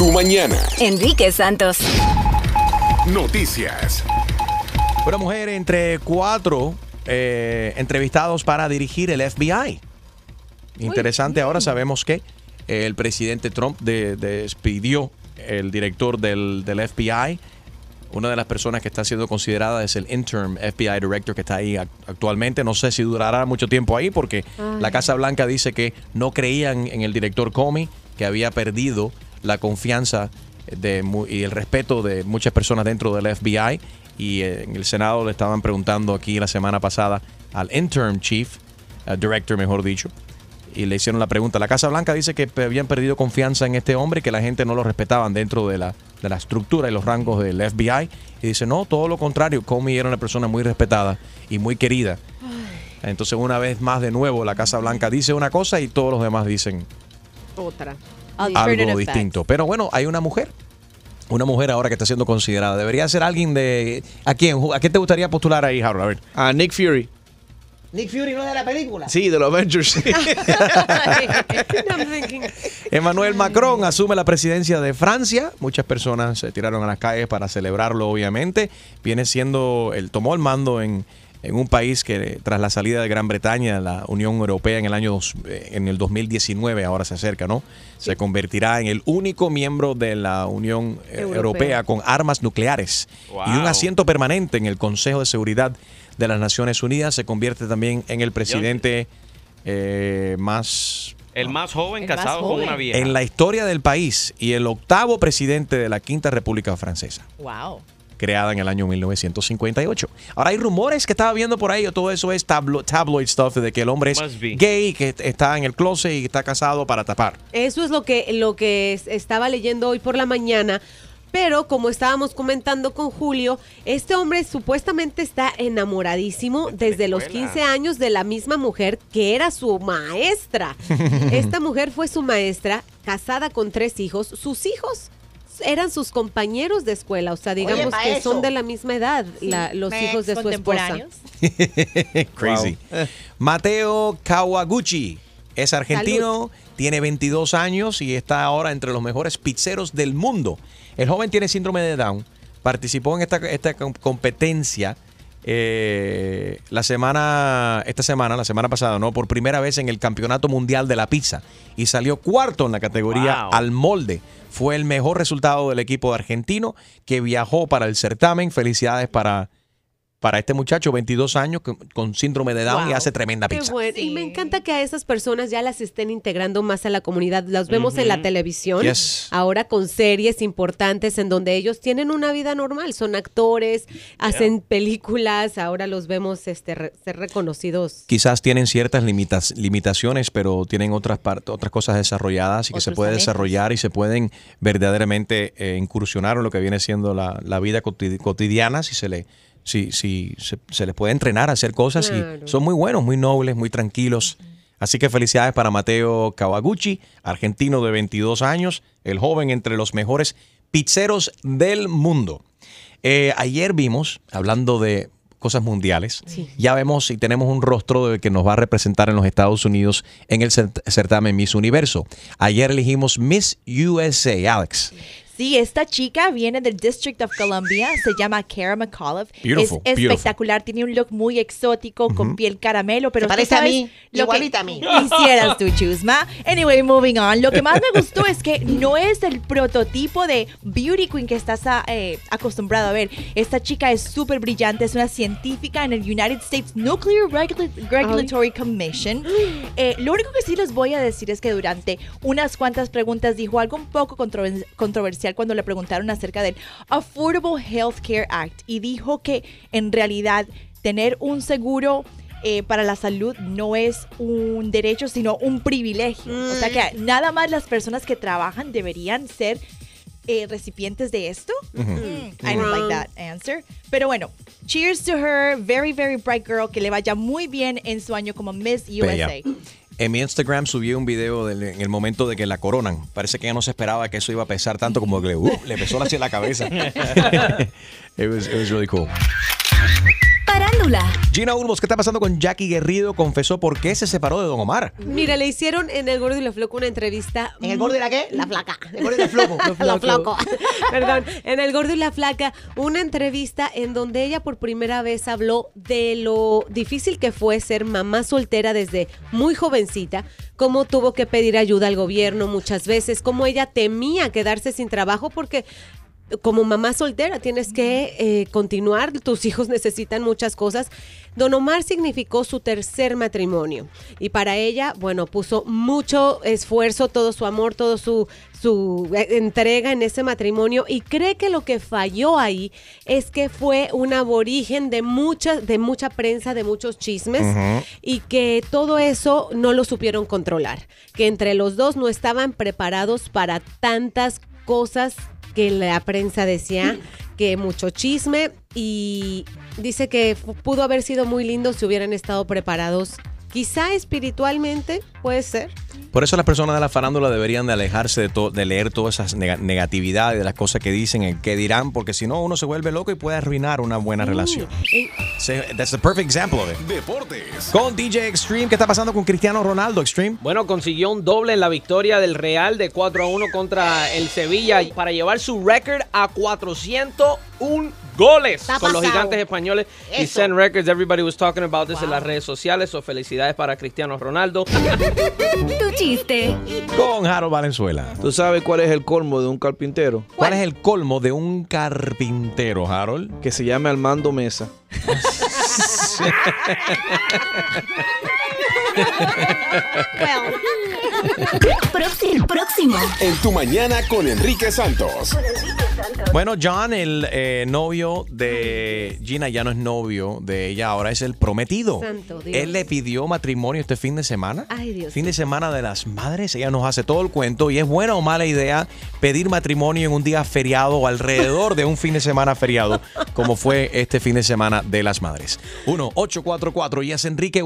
tu mañana. Enrique Santos. Noticias. Una mujer entre cuatro eh, entrevistados para dirigir el FBI. Interesante, ahora sabemos que el presidente Trump de- despidió el director del, del FBI. Una de las personas que está siendo considerada es el interim FBI director que está ahí ac- actualmente. No sé si durará mucho tiempo ahí porque la Casa Blanca dice que no creían en el director Comey, que había perdido la confianza de, y el respeto de muchas personas dentro del FBI. Y eh, en el Senado le estaban preguntando aquí la semana pasada al interim chief, director mejor dicho, y le hicieron la pregunta. La Casa Blanca dice que habían perdido confianza en este hombre que la gente no lo respetaban dentro de la, de la estructura y los rangos del FBI. Y dice, no, todo lo contrario, Comey era una persona muy respetada y muy querida. Entonces, una vez más, de nuevo, la Casa Blanca dice una cosa y todos los demás dicen Otra. Algo distinto. Pero bueno, hay una mujer. Una mujer ahora que está siendo considerada. Debería ser alguien de... ¿A quién? ¿A quién te gustaría postular ahí, Harold? A ver. A Nick Fury. Nick Fury no es de la película. Sí, de los Avengers. Emmanuel Macron asume la presidencia de Francia. Muchas personas se tiraron a las calles para celebrarlo, obviamente. Viene siendo, él tomó el mando en, en un país que tras la salida de Gran Bretaña de la Unión Europea en el año dos- eh, en el 2019, ahora se acerca, ¿no? Se convertirá en el único miembro de la Unión eh, Europea. Europea con armas nucleares y un asiento permanente en el Consejo de Seguridad de las Naciones Unidas. Se convierte también en el presidente eh, más El más joven El más casado con una vieja. en la historia del país y el octavo presidente de la Quinta República Francesa, Wow. Creada en el año 1958. Ahora hay rumores que estaba viendo por ahí, o todo eso es tablo- tabloid stuff, de que el hombre es gay, que está en el closet y está casado para tapar. Eso es lo que, lo que es- estaba leyendo hoy por la mañana. Pero como estábamos comentando con Julio, este hombre supuestamente está enamoradísimo desde los escuela. 15 años de la misma mujer que era su maestra. Esta mujer fue su maestra, casada con tres hijos. Sus hijos eran sus compañeros de escuela, o sea, digamos que eso. son de la misma edad, la- los hijos de su esposa. Crazy. Mateo Kawaguchi es argentino, tiene 22 años y está ahora entre los mejores pizzeros del mundo. El joven tiene síndrome de Down, participó en esta, esta com- competencia eh, la semana, esta semana, la semana pasada, ¿no? Por primera vez en el Campeonato Mundial de la Pizza y salió cuarto en la categoría Wow. al molde. Fue el mejor resultado del equipo argentino que viajó para el certamen. Felicidades para, para este muchacho, 22 años, con, síndrome de Down y hace tremenda Qué pizza. bueno. Y me encanta que a esas personas ya las estén integrando más a la comunidad. Las vemos en la televisión, Yes. ahora con series importantes en donde ellos tienen una vida normal, son actores, hacen películas, ahora los vemos este, re- ser reconocidos. Quizás tienen ciertas limitas- limitaciones, pero tienen otras, otras cosas desarrolladas y que se puede talentos. desarrollar y se pueden verdaderamente eh, incursionar en lo que viene siendo la, la vida cotid- cotidiana si se le si, si se, se les puede entrenar a hacer cosas Claro. y son muy buenos, muy nobles, muy tranquilos. Así que felicidades para Mateo Kawaguchi, argentino de 22 años, el joven entre los mejores pizzeros del mundo. Eh, ayer vimos, hablando de cosas mundiales, ya vemos y tenemos un rostro de que nos va a representar en los Estados Unidos en el cert- certamen Miss Universo. Ayer elegimos Miss USA, Alex. Sí, esta chica viene del District of Columbia, se llama Kara McAuliffe. Beautiful, es beautiful. espectacular, tiene un look muy exótico con piel caramelo, pero parece a mí, lo que igualita a mí. Quisieras tú, Chusma. Anyway, moving on. Lo que más me gustó es que no es el prototipo de beauty queen que estás a- eh, acostumbrado a ver. Esta chica es súper brillante, es una científica en el United States Nuclear Regula- Regulatory Commission. Eh, lo único que sí les voy a decir es que durante unas cuantas preguntas dijo algo un poco controver- controversial cuando le preguntaron acerca del Affordable Health Care Act y dijo que en realidad tener un seguro eh, para la salud no es un derecho, sino un privilegio. O sea que nada más las personas que trabajan deberían ser eh, recipientes de esto. Mm, I don't like that answer. Pero bueno, cheers to her, very, very bright girl, que le vaya muy bien en su año como Miss Bella. En mi Instagram subí un video del- en el momento de que la coronan. Parece que ya no se esperaba que eso iba a pesar tanto como que le, uh, le pesó en la cabeza. it, was, it was really cool. Farándula. Gina Ulmos, ¿qué está pasando con Jackie Guerrido? Confesó por qué se separó de Don Omar. Mira, le hicieron en El Gordo y la Flaca una entrevista. ¿En el gordo y la qué? La flaca. El gordo y el floco. La flaco. Perdón, en El Gordo y la Flaca, una entrevista en donde ella por primera vez habló de lo difícil que fue ser mamá soltera desde muy jovencita, cómo tuvo que pedir ayuda al gobierno muchas veces, cómo ella temía quedarse sin trabajo porque como mamá soltera tienes que eh, continuar, tus hijos necesitan muchas cosas. Don Omar significó su tercer matrimonio y para ella, bueno, puso mucho esfuerzo, todo su amor, todo su, su eh, entrega en ese matrimonio y cree que lo que falló ahí es que fue un aborigen de mucha, de mucha prensa, de muchos chismes y que todo eso no lo supieron controlar, que entre los dos no estaban preparados para tantas cosas que la prensa decía que mucho chisme y dice que pudo haber sido muy lindo si hubieran estado preparados. Quizá espiritualmente, puede ser. Por eso las personas de la farándula deberían de alejarse de, to- de leer todas esas nega- negatividades, de las cosas que dicen, el qué dirán, porque si no uno se vuelve loco y puede arruinar una buena relación. Eh, That's the perfect example of it. Deportes. Con DJ Extreme, ¿qué está pasando con Cristiano Ronaldo Extreme? Bueno, consiguió un doble en la victoria del Real de 4 a 1 contra el Sevilla para llevar su récord a 401 goles Está con los gigantes españoles. Y Eso. Sen Records, everybody was talking about this en las redes sociales. So felicidades para Cristiano Ronaldo. Tu chiste. Con Harold Valenzuela. ¿Tú sabes cuál es el colmo de un carpintero? ¿Cuál es el colmo de un carpintero, Harold? Que se llame Armando Mesa. Próximo. Próximo. En tu mañana con Enrique Santos. Bueno, John, el eh, novio de Gina, ya no es novio de ella, ahora es el prometido. Santo Dios. Él le pidió matrimonio este fin de semana. Ay, Dios Fin de semana de las madres. Ella nos hace todo el cuento. Y es buena o mala idea pedir matrimonio en un día feriado o alrededor de un fin de semana feriado, como fue este fin de semana de las madres. 1-844 y es Enrique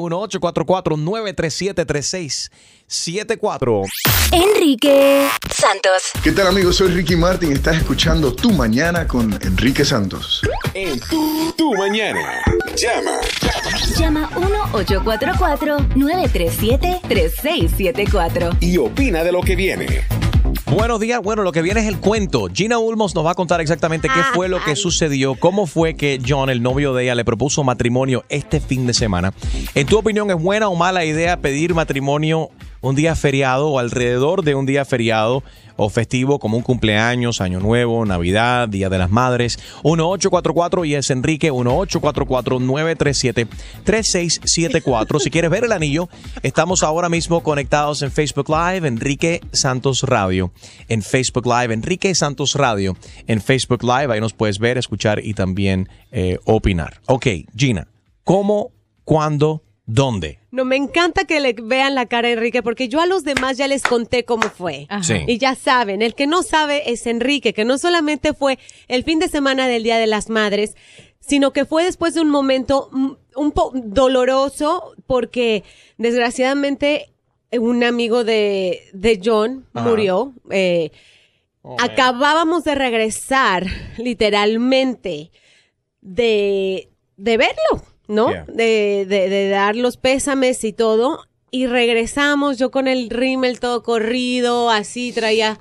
1-844-937-3674. Enrique Santos. ¿Qué tal amigos? Soy Ricky Martin. Estás escuchando Tu Mañana con Enrique Santos. En tu, tu mañana. Llama. Llama 1-844-937-3674. Y opina de lo que viene. Buenos días. Bueno, lo que viene es el cuento. Gina Ulmos nos va a contar exactamente qué fue lo que sucedió, cómo fue que John, el novio de ella, le propuso matrimonio este fin de semana. En tu opinión, ¿es buena o mala idea pedir matrimonio un día feriado o alrededor de un día feriado o festivo como un cumpleaños, Año Nuevo, Navidad, Día de las Madres? 1844 y es Enrique 1844-937-3674. Si quieres ver el anillo, estamos ahora mismo conectados en Facebook Live, Enrique Santos Radio. En Facebook Live, Enrique Santos Radio. En Facebook Live, ahí nos puedes ver, escuchar y también eh, opinar. Ok, Gina, ¿cómo, cuándo, dónde? No, me encanta que le vean la cara a Enrique porque yo a los demás ya les conté cómo fue. Ajá. Sí. Y ya saben, el que no sabe es Enrique, que no solamente fue el fin de semana del Día de las Madres, sino que fue después de un momento un poco doloroso porque desgraciadamente un amigo de, de John Ajá. murió. Eh, acabábamos de regresar literalmente de, de verlo, ¿no? Yeah. De, de- de dar los pésames y todo. Y regresamos, yo con el rímel todo corrido, así traía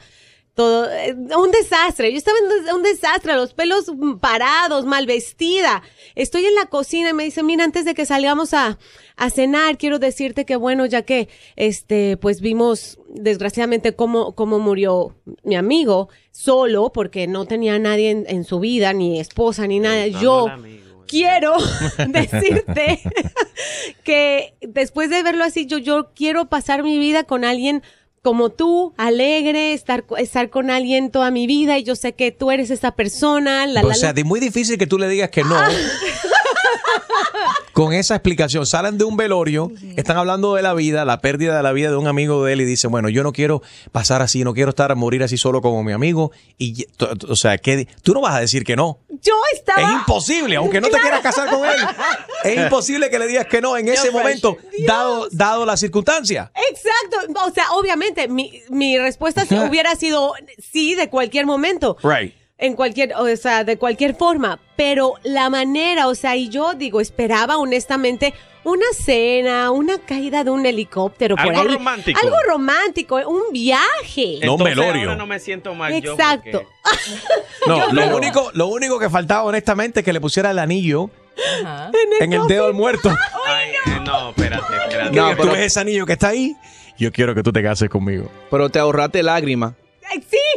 todo, eh, un desastre. Yo estaba en un desastre, los pelos parados, mal vestida. Estoy en la cocina y me dice, mira, antes de que salgamos a, a cenar, quiero decirte que bueno, ya que, este, pues vimos desgraciadamente cómo, cómo murió mi amigo, solo, porque no tenía nadie en, en su vida, ni esposa, ni nada. Yo quiero decirte que después de verlo así, yo, yo quiero pasar mi vida con alguien como tú, alegre, estar, estar con alguien toda mi vida y yo sé que tú eres esa persona. La, o la, sea, la. es muy difícil que tú le digas que no. Con esa explicación, salen de un velorio, están hablando de la vida, la pérdida de la vida de un amigo de él y dicen, bueno, yo no quiero pasar así, no quiero estar a morir así solo como mi amigo. Y, o sea, que tú no vas a decir que no. Yo estaba... Es imposible, aunque no te quieras casar con él. Es imposible que le digas que no en ese momento, dado, dado la circunstancia. Exacto. O sea, obviamente, mi, mi respuesta sí hubiera sido sí de cualquier momento. Right. En cualquier, o sea, de cualquier forma, pero la manera, o sea, y yo digo, esperaba honestamente una cena, una caída de un helicóptero por Algo ahí. romántico. Algo romántico, un viaje. No, un velorio. Ahora no me siento mal yo Exacto. porque- No, lo único, lo único que faltaba, honestamente, es que le pusiera el anillo Ajá. en el dedo del muerto. Ay, no, espérate, espérate. No, tú pero- ves ese anillo que está ahí. Yo quiero que tú te cases conmigo. Pero te ahorraste lágrimas.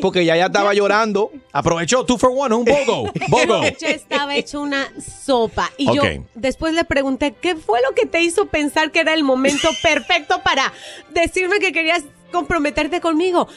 Porque ya ya estaba llorando. Aprovechó, two for one, un bogo. Bogo. Yo estaba hecho una sopa. Y yo después le pregunté, ¿qué fue lo que te hizo pensar que era el momento perfecto para decirme que querías comprometerte conmigo?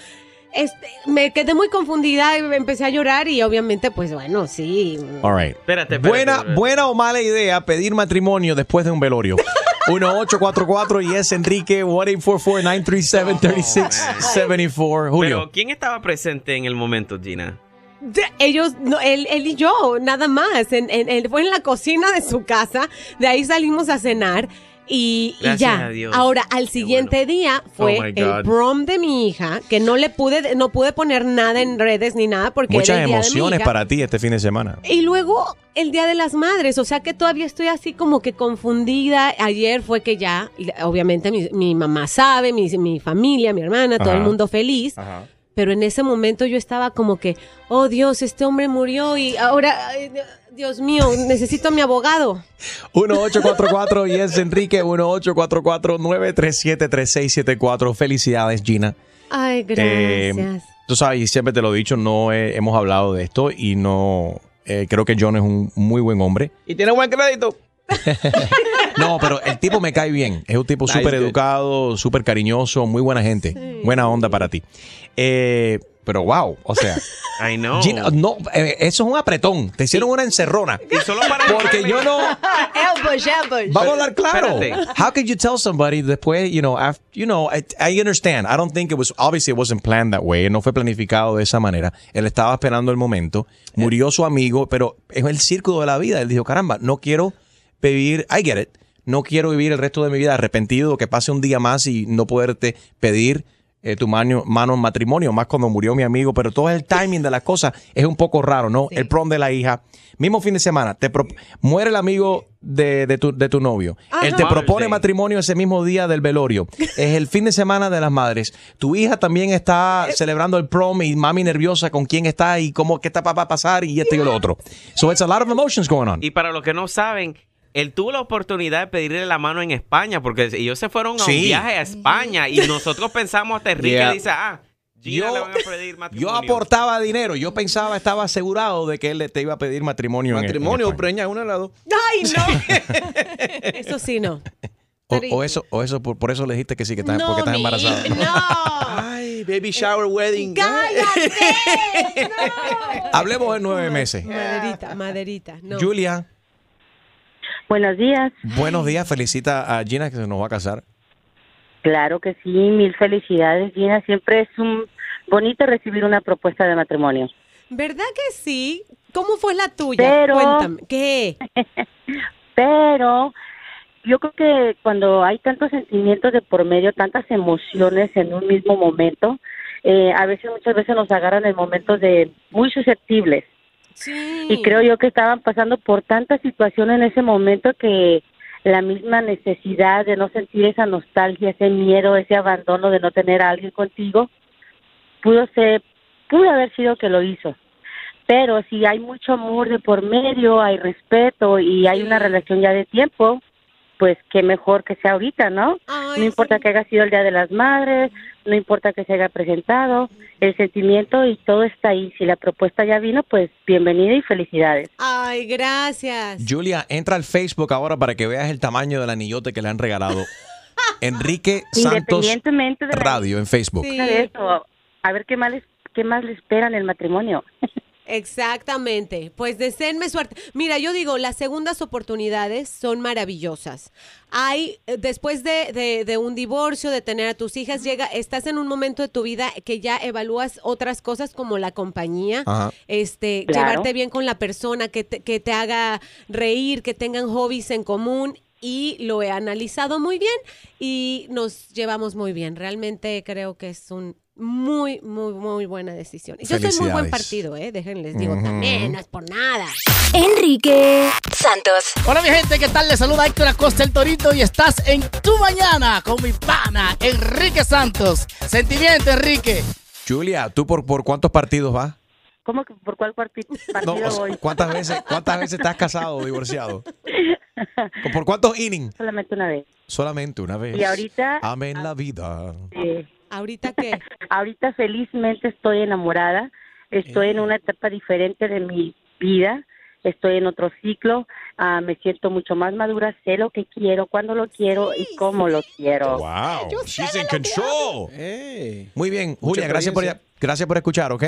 Este, me quedé muy confundida y empecé a llorar y obviamente, pues bueno, sí. All right. Espérate, espérate, Buena, espérate. buena o mala idea pedir matrimonio después de un velorio. 1844 y es Enrique 1-844-937-3674. Julio. Pero ¿quién estaba presente en el momento, Gina? De- ellos, no, él, él y yo, nada más. En, en- él fue en la cocina de su casa, de ahí salimos a cenar. Y, y ya. a Dios. Ahora, al siguiente día fue Oh, my el prom de mi hija, que no le pude, no pude poner nada en redes ni nada porque Muchas era el día de mi emociones hija. para ti este fin de semana. Y luego el Día de las Madres, o sea que todavía estoy así como que confundida. Ayer fue que ya, obviamente mi, mi mamá sabe, mi, mi familia, mi hermana, todo Ajá. el mundo feliz. Pero en ese momento yo estaba como que, oh Dios, este hombre murió y ahora, ay, Dios mío, necesito a mi abogado. 1844 y es Enrique 1844-937-3674. Felicidades, Gina. Ay, Eh, gracias. tú sabes, y siempre te lo he dicho, no he- hemos hablado de esto y no eh, creo que John es un muy buen hombre. Y tiene buen crédito. No, pero el tipo me cae bien. Es un tipo Nice, súper educado, súper cariñoso, muy buena gente. Buena onda para ti. Eh, pero wow, o sea, I know. Gina, no, eh, eso es un apretón. Te hicieron una encerrona. Y solo para Porque yo no. Elbows, elbows. Vamos a hablar claro. Espérate. How could you tell somebody después, you know, after, you know, I, I understand. I don't think it was, obviously it wasn't planned that way. No fue planificado de esa manera. Él estaba esperando el momento. Murió su amigo, pero es el círculo de la vida. Él dijo, caramba, no quiero vivir, I get it. No quiero vivir el resto de mi vida arrepentido, que pase un día más y no poderte pedir eh, tu mano, mano en matrimonio, más cuando murió mi amigo, pero todo el timing de las cosas es un poco raro, ¿no? El prom de la hija, mismo fin de semana, te pro- muere el amigo de, de tu, de tu novio, él te propone Day. matrimonio ese mismo día del velorio, es el fin de semana de las madres, tu hija también está celebrando el prom y mami nerviosa con quién está y cómo, qué está para pasar y esto y lo otro. So it's a lot of emotions going on. Y para los que no saben, él tuvo la oportunidad de pedirle la mano en España, porque ellos se fueron a Sí. un viaje a España y nosotros pensamos hasta Enrique Yeah. dice, ah, Gina Yo- le van a pedir Yo matrimonio. aportaba dinero, yo pensaba, estaba asegurado de que él le- te iba a pedir matrimonio. en- en Matrimonio, España. preña, uno al lado. Ay, no. Eso sí, no. O, o eso, o eso por, por eso le dijiste que sí, que estás, porque estás embarazada. No. Ay, baby shower wedding. ¡Cállate! No. Hablemos en nueve meses. Maderita, maderita. No. Julia, Buenos días. buenos días. Felicita a Gina que se nos va a casar. Claro que sí, mil felicidades, Gina. Siempre es un bonito recibir una propuesta de matrimonio. ¿Verdad que sí? ¿Cómo fue la tuya? Pero- Cuéntame. ¿Qué? Pero yo creo que cuando hay tantos sentimientos de por medio, tantas emociones en un mismo momento, eh, a veces, muchas veces nos agarran en momentos de muy susceptibles. Sí. Y creo yo que estaban pasando por tantas situaciones en ese momento que la misma necesidad de no sentir esa nostalgia, ese miedo, ese abandono de no tener a alguien contigo, pudo ser, pudo haber sido que lo hizo. Pero si hay mucho amor de por medio, hay respeto y hay una relación ya de tiempo, pues qué mejor que sea ahorita, ¿no? Ay, no importa sí. que haya sido el Día de las Madres, no importa que se haya presentado, el sentimiento y todo está ahí. Si la propuesta ya vino, pues bienvenida y felicidades. Ay, gracias. Julia, entra al Facebook ahora para que veas el tamaño del anillote que le han regalado. Enrique Santos Independientemente de la Radio en Facebook. Sí. a ver qué más les, qué más le esperan el matrimonio. Exactamente. Pues deseenme suerte. Mira, yo digo, las segundas oportunidades son maravillosas. Hay, eh, después de, de- de un divorcio, de tener a tus hijas, llega, estás en un momento de tu vida que ya evalúas otras cosas como la compañía, Ajá. este, Claro. llevarte bien con la persona, que te, que te haga reír, que tengan hobbies en común. Y lo he analizado muy bien y nos llevamos muy bien. Realmente creo que es un muy, muy, muy buena decisión. Y yo soy muy buen partido, ¿eh? Déjenles digo también, no es por nada. Enrique Santos. Hola mi gente, ¿qué tal? Les saluda Héctor Acosta el Torito y estás en Tu Mañana con mi pana Enrique Santos. Sentimiento, Enrique. Julia, ¿tú por, por cuántos partidos vas? ¿Cómo que por cuál parti- No, partido o sea, voy? ¿cuántas veces, ¿Cuántas veces estás casado o divorciado? ¿Por cuántos innings? Solamente una vez. Solamente una vez. Y ahorita- Amén la vida. Sí. ¿Ahorita qué? Ahorita felizmente estoy enamorada. Estoy en una etapa diferente de mi vida. Estoy en otro ciclo. Ah, me siento mucho más madura. Sé lo que quiero, cuándo lo quiero y cómo lo quiero. Wow, she's in control. Muy bien, Julia, gracias por, gracias por escuchar, ¿ok?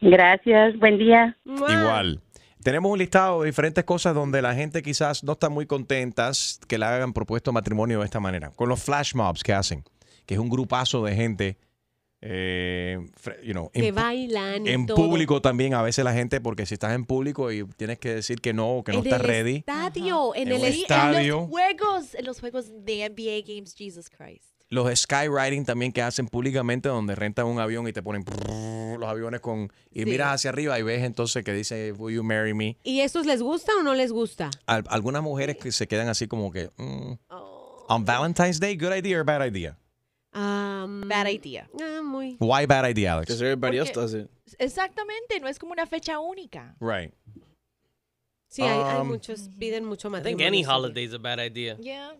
Gracias. Buen día. Igual. Tenemos un listado de diferentes cosas donde la gente quizás no está muy contentas que le hagan propuesto matrimonio de esta manera. Con los flash mobs que hacen, que es un grupazo de gente, eh, you know, Que en, bailan en todo. público también a veces la gente, porque si estás en público y tienes que decir que no, que no En estás el ready. estadio, en En el estadio. En los juegos, en los juegos de NBA Games, Jesus Christ. Los skywriting también que hacen públicamente donde rentan un avión y te ponen los aviones con... Y Sí. miras hacia arriba y ves entonces que dice, will you marry me? ¿Y esos les gusta o no les gusta? Al- algunas mujeres que se quedan así como que... mm, On Valentine's Day, good idea or bad idea? Bad idea. Ah, muy. Why bad idea, Alex? everybody else does it. Exactamente, no es como una fecha única. Right. Sí, hay, hay Um, muchos, piden mucho I think any holiday is a bad idea. Yeah.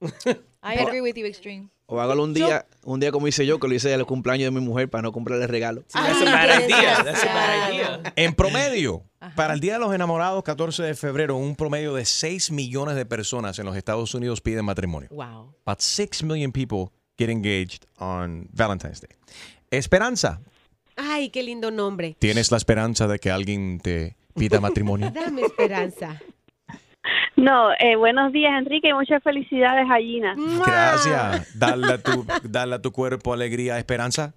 I agree with you, Extreme. O hágalo un día, un día como hice yo, que lo hice el cumpleaños de mi mujer para no comprarle regalo. That's a bad idea. That's a bad idea. En promedio, para el Día de los Enamorados, 14 de febrero, un promedio de 6 millones de personas en los Estados Unidos piden matrimonio. Wow. About 6 million people get engaged on Valentine's Day. Esperanza. Ay, qué lindo nombre. ¿Tienes la esperanza de que alguien te pida matrimonio? Dame esperanza. No, eh, buenos días Enrique y muchas felicidades a Gina. Gracias. Dale a tu, dale a tu cuerpo alegría, esperanza.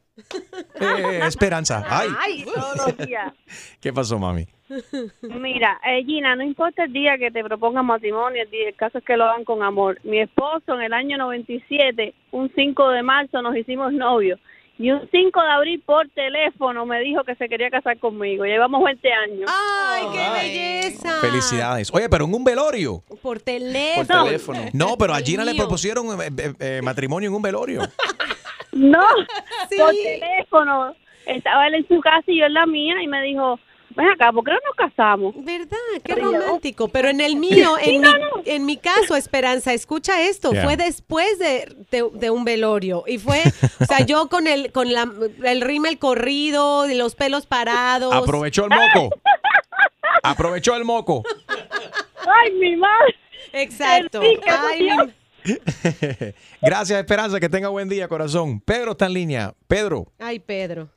Eh, esperanza. Ay, todos los días. ¿qué pasó, mami? Mira, eh, Gina, no importa el día que te propongan matrimonio, el, día- el caso es que lo hagan con amor. Mi esposo en el año 97, un 5 de marzo nos hicimos novios y un 5 de abril por teléfono me dijo que se quería casar conmigo. Llevamos 20 años. ¡Ay, qué belleza! Felicidades. Oye, pero en un velorio. Por teléfono. No, pero a Gina le propusieron eh, eh, eh, matrimonio en un velorio. No, por teléfono. Estaba él en su casa y yo en la mía y me dijo, ven acá, ¿por qué no nos casamos? ¿Verdad? Qué romántico. Pero en el mío, en, mi, no. en mi caso, Esperanza, escucha esto. Yeah. Fue después de, de- de un velorio. Y fue, o sea, yo con el con la, el rímel corrido, los pelos parados. Aprovechó el moco. Aprovechó el moco. Ay, mi madre. Exacto. Ay, mi- Gracias, Esperanza. Que tenga buen día, corazón. Pedro está en línea. Pedro. Ay, Pedro.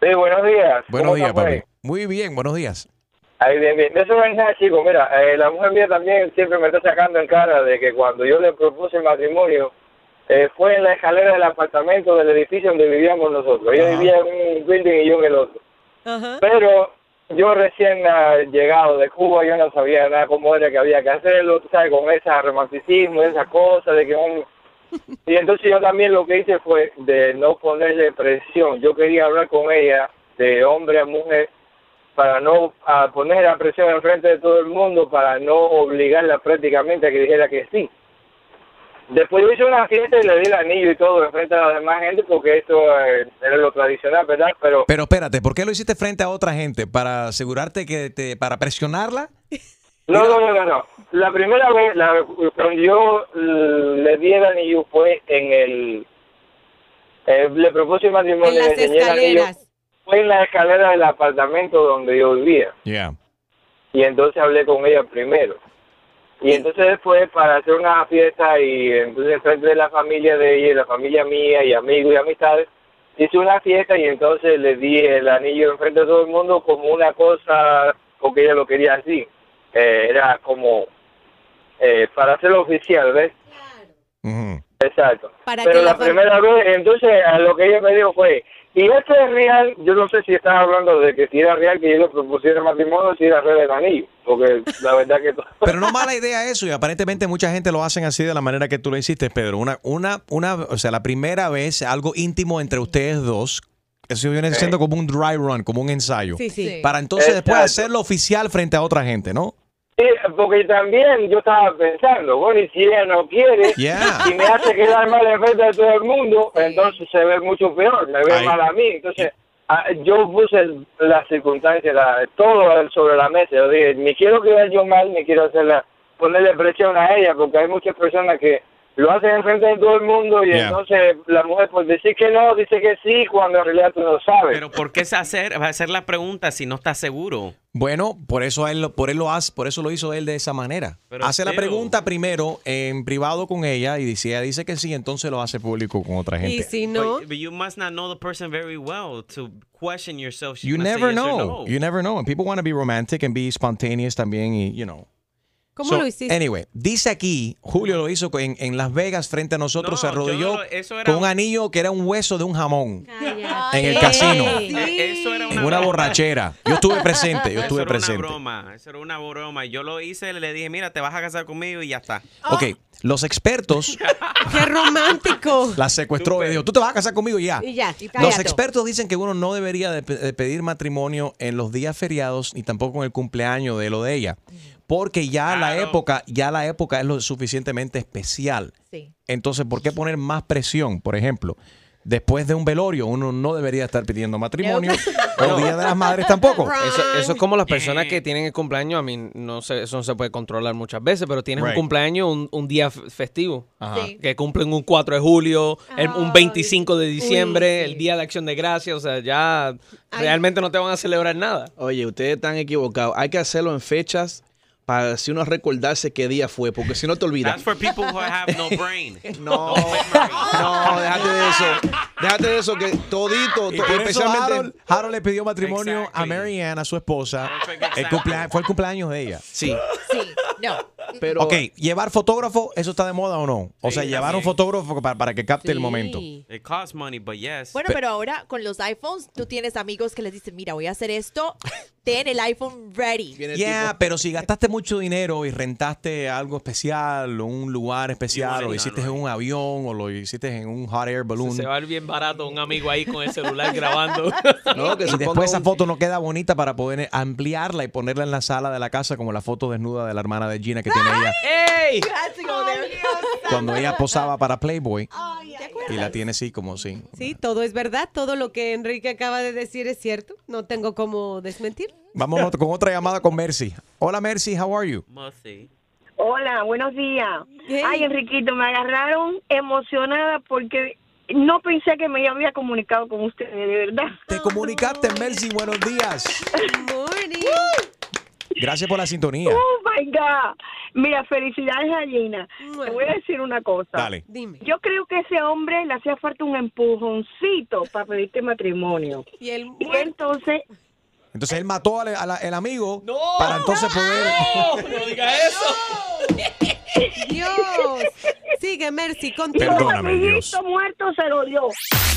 Sí, buenos días. Buenos ¿Cómo días, papi. Muy bien, buenos días. Ahí, bien, bien. Eso es nada, chicos. Mira, eh, la mujer mía también siempre me está sacando en cara de que cuando yo le propuse el matrimonio, eh, fue en la escalera del apartamento del edificio donde vivíamos nosotros. Ella vivía en un building y yo en el otro. Pero yo recién ah, llegado de Cuba, yo no sabía nada cómo era que había que hacerlo, tú sabes, con ese romanticismo, esa cosa de que un... Y entonces yo también lo que hice fue de no ponerle presión. Yo quería hablar con ella de hombre a mujer para no poner la presión en frente de todo el mundo, para no obligarla prácticamente a que dijera que sí. Después yo hice una fiesta y le di el anillo y todo en frente a la demás gente porque esto eh, era lo tradicional, ¿verdad? Pero Pero espérate, ¿por qué lo hiciste frente a otra gente? ¿Para asegurarte que te, para presionarla? No, no, no, no, no. La primera vez, la, cuando yo mm, le di el anillo fue en el... eh, le propuse el matrimonio, En le las enseñé el anillo. escaleras. Fue en la escalera del apartamento donde yo vivía. Yeah. Y entonces hablé con ella primero. Y entonces después para hacer una fiesta y entonces enfrente de la familia de ella y la familia mía y amigos y amistades, hice una fiesta y entonces le di el anillo enfrente de todo el mundo como una cosa, porque ella lo quería así. Eh, era como eh, para hacerlo oficial, ¿ves? Exacto. Para Pero que la, la primera vez, entonces a lo que ella me dijo fue, y esto es real, yo no sé si estás hablando de que si era real que yo le propusiera matrimonio, si era real el anillo, porque la verdad que... Pero no mala idea eso y aparentemente mucha gente lo hacen así de la manera que tú lo hiciste, Pedro. Una, una, una, o sea, la primera vez algo íntimo entre ustedes dos. Eso viene siendo como un dry run, como un ensayo. Sí, sí. Para entonces después hacerlo oficial frente a otra gente, ¿no? Sí, porque también yo estaba pensando, bueno, y si ella no quiere, Yeah. y me hace quedar mal en frente de todo el mundo, entonces se ve mucho peor, me ve mal a mí. Entonces, ah, yo puse las circunstancias, la- todo sobre la mesa. Yo dije, ni quiero quedar yo mal, ni quiero hacerla, ponerle presión a ella, porque hay muchas personas que lo hacen en frente de todo el mundo y Yeah. entonces la mujer por decir que no, dice que sí, cuando en realidad tú no sabes. Pero ¿por qué se hacer, va a hacer la pregunta si no estás seguro? Bueno, por eso él, lo- por él lo hace, por eso lo hizo él de esa manera. Pero hace la still. pregunta primero en privado con ella y si ella dice que sí, entonces lo hace público con otra gente. Y si no, But, but you must not know the person very well to question yourself. You never yes know. no. You never know. And people want to be romantic and be spontaneous también y, you know. ¿Cómo So, lo hiciste? Anyway, dice aquí, Julio lo hizo en, en Las Vegas frente a nosotros, No, se arrodilló no lo- eso era con un- anillo que era un hueso de un jamón en el casino, Eh, Eso era en una, una borrachera. Yo estuve presente, yo Eso estuve era presente. una broma, eso era una broma. Yo lo hice, le dije, mira, te vas a casar conmigo y ya está. Ok, los expertos ¡Qué romántico! la secuestró y dijo, tú te vas a casar conmigo y ya. Y ya, Los cállate. expertos dicen que uno no debería de, pe- de pedir matrimonio en los días feriados ni tampoco en el cumpleaños de él o de ella, porque ya la Claro. época, ya la época es lo suficientemente especial. Sí. Entonces, ¿por qué poner más presión? Por ejemplo, después de un velorio, uno no debería estar pidiendo matrimonio o Día de las Madres tampoco. Eso, eso es como las personas que tienen el cumpleaños. A mí no sé, eso no se puede controlar muchas veces, pero tienes Right. un cumpleaños un, un día festivo. Ajá. Sí. Que cumplen un 4 de julio, el- un Ay. 25 de diciembre, Uy, sí. el Día de Acción de Gracias. O sea, ya realmente no te van a celebrar nada. Oye, ustedes están equivocados. Hay que hacerlo en fechas para si uno recordarse qué día fue, porque si no te olvidas. That's for people who have no brain. No, no, déjate de eso. Déjate de eso que todito, Y por eso especialmente Harold, Harold le pidió matrimonio a Exactly. Mary Ann, a su esposa. El cumplea- fue el cumpleaños de ella. Sí, Sí, no. pero Ok, ¿llevar fotógrafo, eso está de moda o no? O Sí, sea, llevar un fotógrafo para, para que capte el momento. It costs money, but yes. Bueno, pero ahora con los iPhones, tú tienes amigos que les dicen, mira, voy a hacer esto, ten el iPhone ready. el Yeah, pero si gastaste mucho dinero y rentaste algo especial o un lugar especial o lo hiciste en un avión o lo hiciste en un hot air balloon Se va a ver bien barato un amigo ahí con el celular grabando. no, que y se después esa foto no queda bonita para poder ampliarla y ponerla en la sala de la casa como la foto desnuda de la hermana de Gina que tiene ella ¡Ey! cuando ella posaba para Playboy y la tiene así como sí. Sí, todo es verdad. Todo lo que Enrique acaba de decir es cierto. No tengo cómo desmentir. Vamos con otra llamada con Mercy. Hola Mercy, how are you? Hola, buenos días. Hey. Ay, Enriquito, me agarraron emocionada porque no pensé que me había comunicado con ustedes, de verdad. Te comunicaste, Mercy, buenos días. Morning. Gracias por la sintonía. Oh my God. Mira, felicidades a Gina. Te voy a decir una cosa. Dale. Dime. Yo creo que a ese hombre le hacía falta un empujoncito para pedirte matrimonio. Y el Y entonces, Entonces él mató al, al- al amigo para entonces poder... ¡No diga eso! Dios. Sigue, Mercy, contigo. Perdóname, Dios. muerto se lo dio.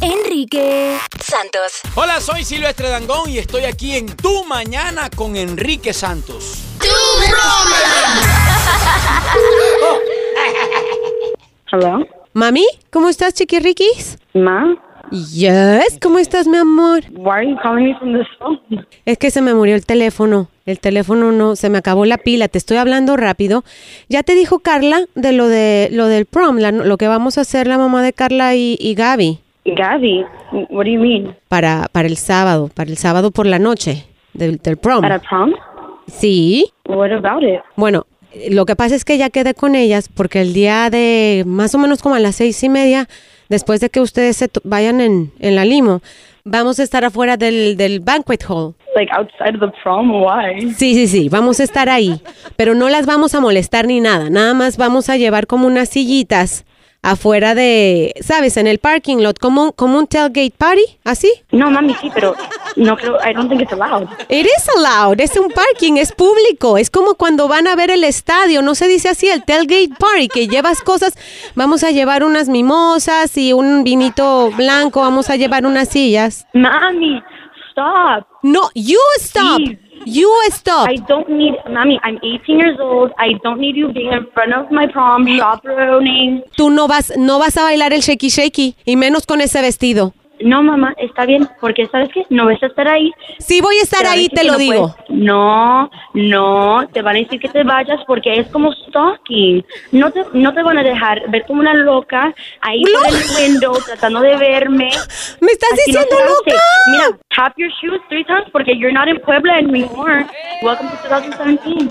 Enrique Santos. Hola, soy Silvestre Dangón y estoy aquí en Tu Mañana con Enrique Santos. Hello. Mami, ¿cómo estás, chiquirriquis? Ma, Yes, ¿cómo estás, mi amor? why are you calling me from this phone? Es que se me murió el teléfono. El teléfono no, se me acabó la pila. Te estoy hablando rápido. Ya te dijo Carla de lo de lo del prom, la- lo que vamos a hacer la mamá de Carla y, y Gaby Gaby, what do you mean? para para el sábado, para el sábado por la noche del, del prom. At a prom? Sí. What about it? Bueno, lo que pasa es que ya quedé con ellas porque el día de más o menos como a las seis y media, después de que ustedes se vayan en, en la limo, vamos a estar afuera del, del banquet hall. Like outside of the prom? Why? Sí, sí, sí, vamos a estar ahí, pero no las vamos a molestar ni nada, nada más vamos a llevar como unas sillitas afuera de, ¿sabes? En el parking lot, como un, como un tailgate party, ¿así? No, mami, sí, pero no creo, I don't think it's allowed. It is allowed, es un parking, es público, es como cuando van a ver el estadio, no se dice así, el tailgate party, que llevas cosas, vamos a llevar unas mimosas y un vinito blanco, vamos a llevar unas sillas. Mami, stop. No, you stop. You stop. I don't need, Mommy, I'm 18 years old. I don't need you being in front of my prom, chaperoning. Tú no vas, no vas a bailar el shaky shaky, y menos con ese vestido. No, mamá, está bien, porque ¿sabes qué? No vas a estar ahí. Sí voy a estar Te ahí, te que lo no digo. puedes. No, no, te van a decir que te vayas porque es como stalking. No te, no te van a dejar ver como una loca ahí por el window tratando de verme. ¿Me estás Así no diciendo hace. loca? Mira, tap your shoes three times porque you're not in Puebla anymore. Welcome to 2017.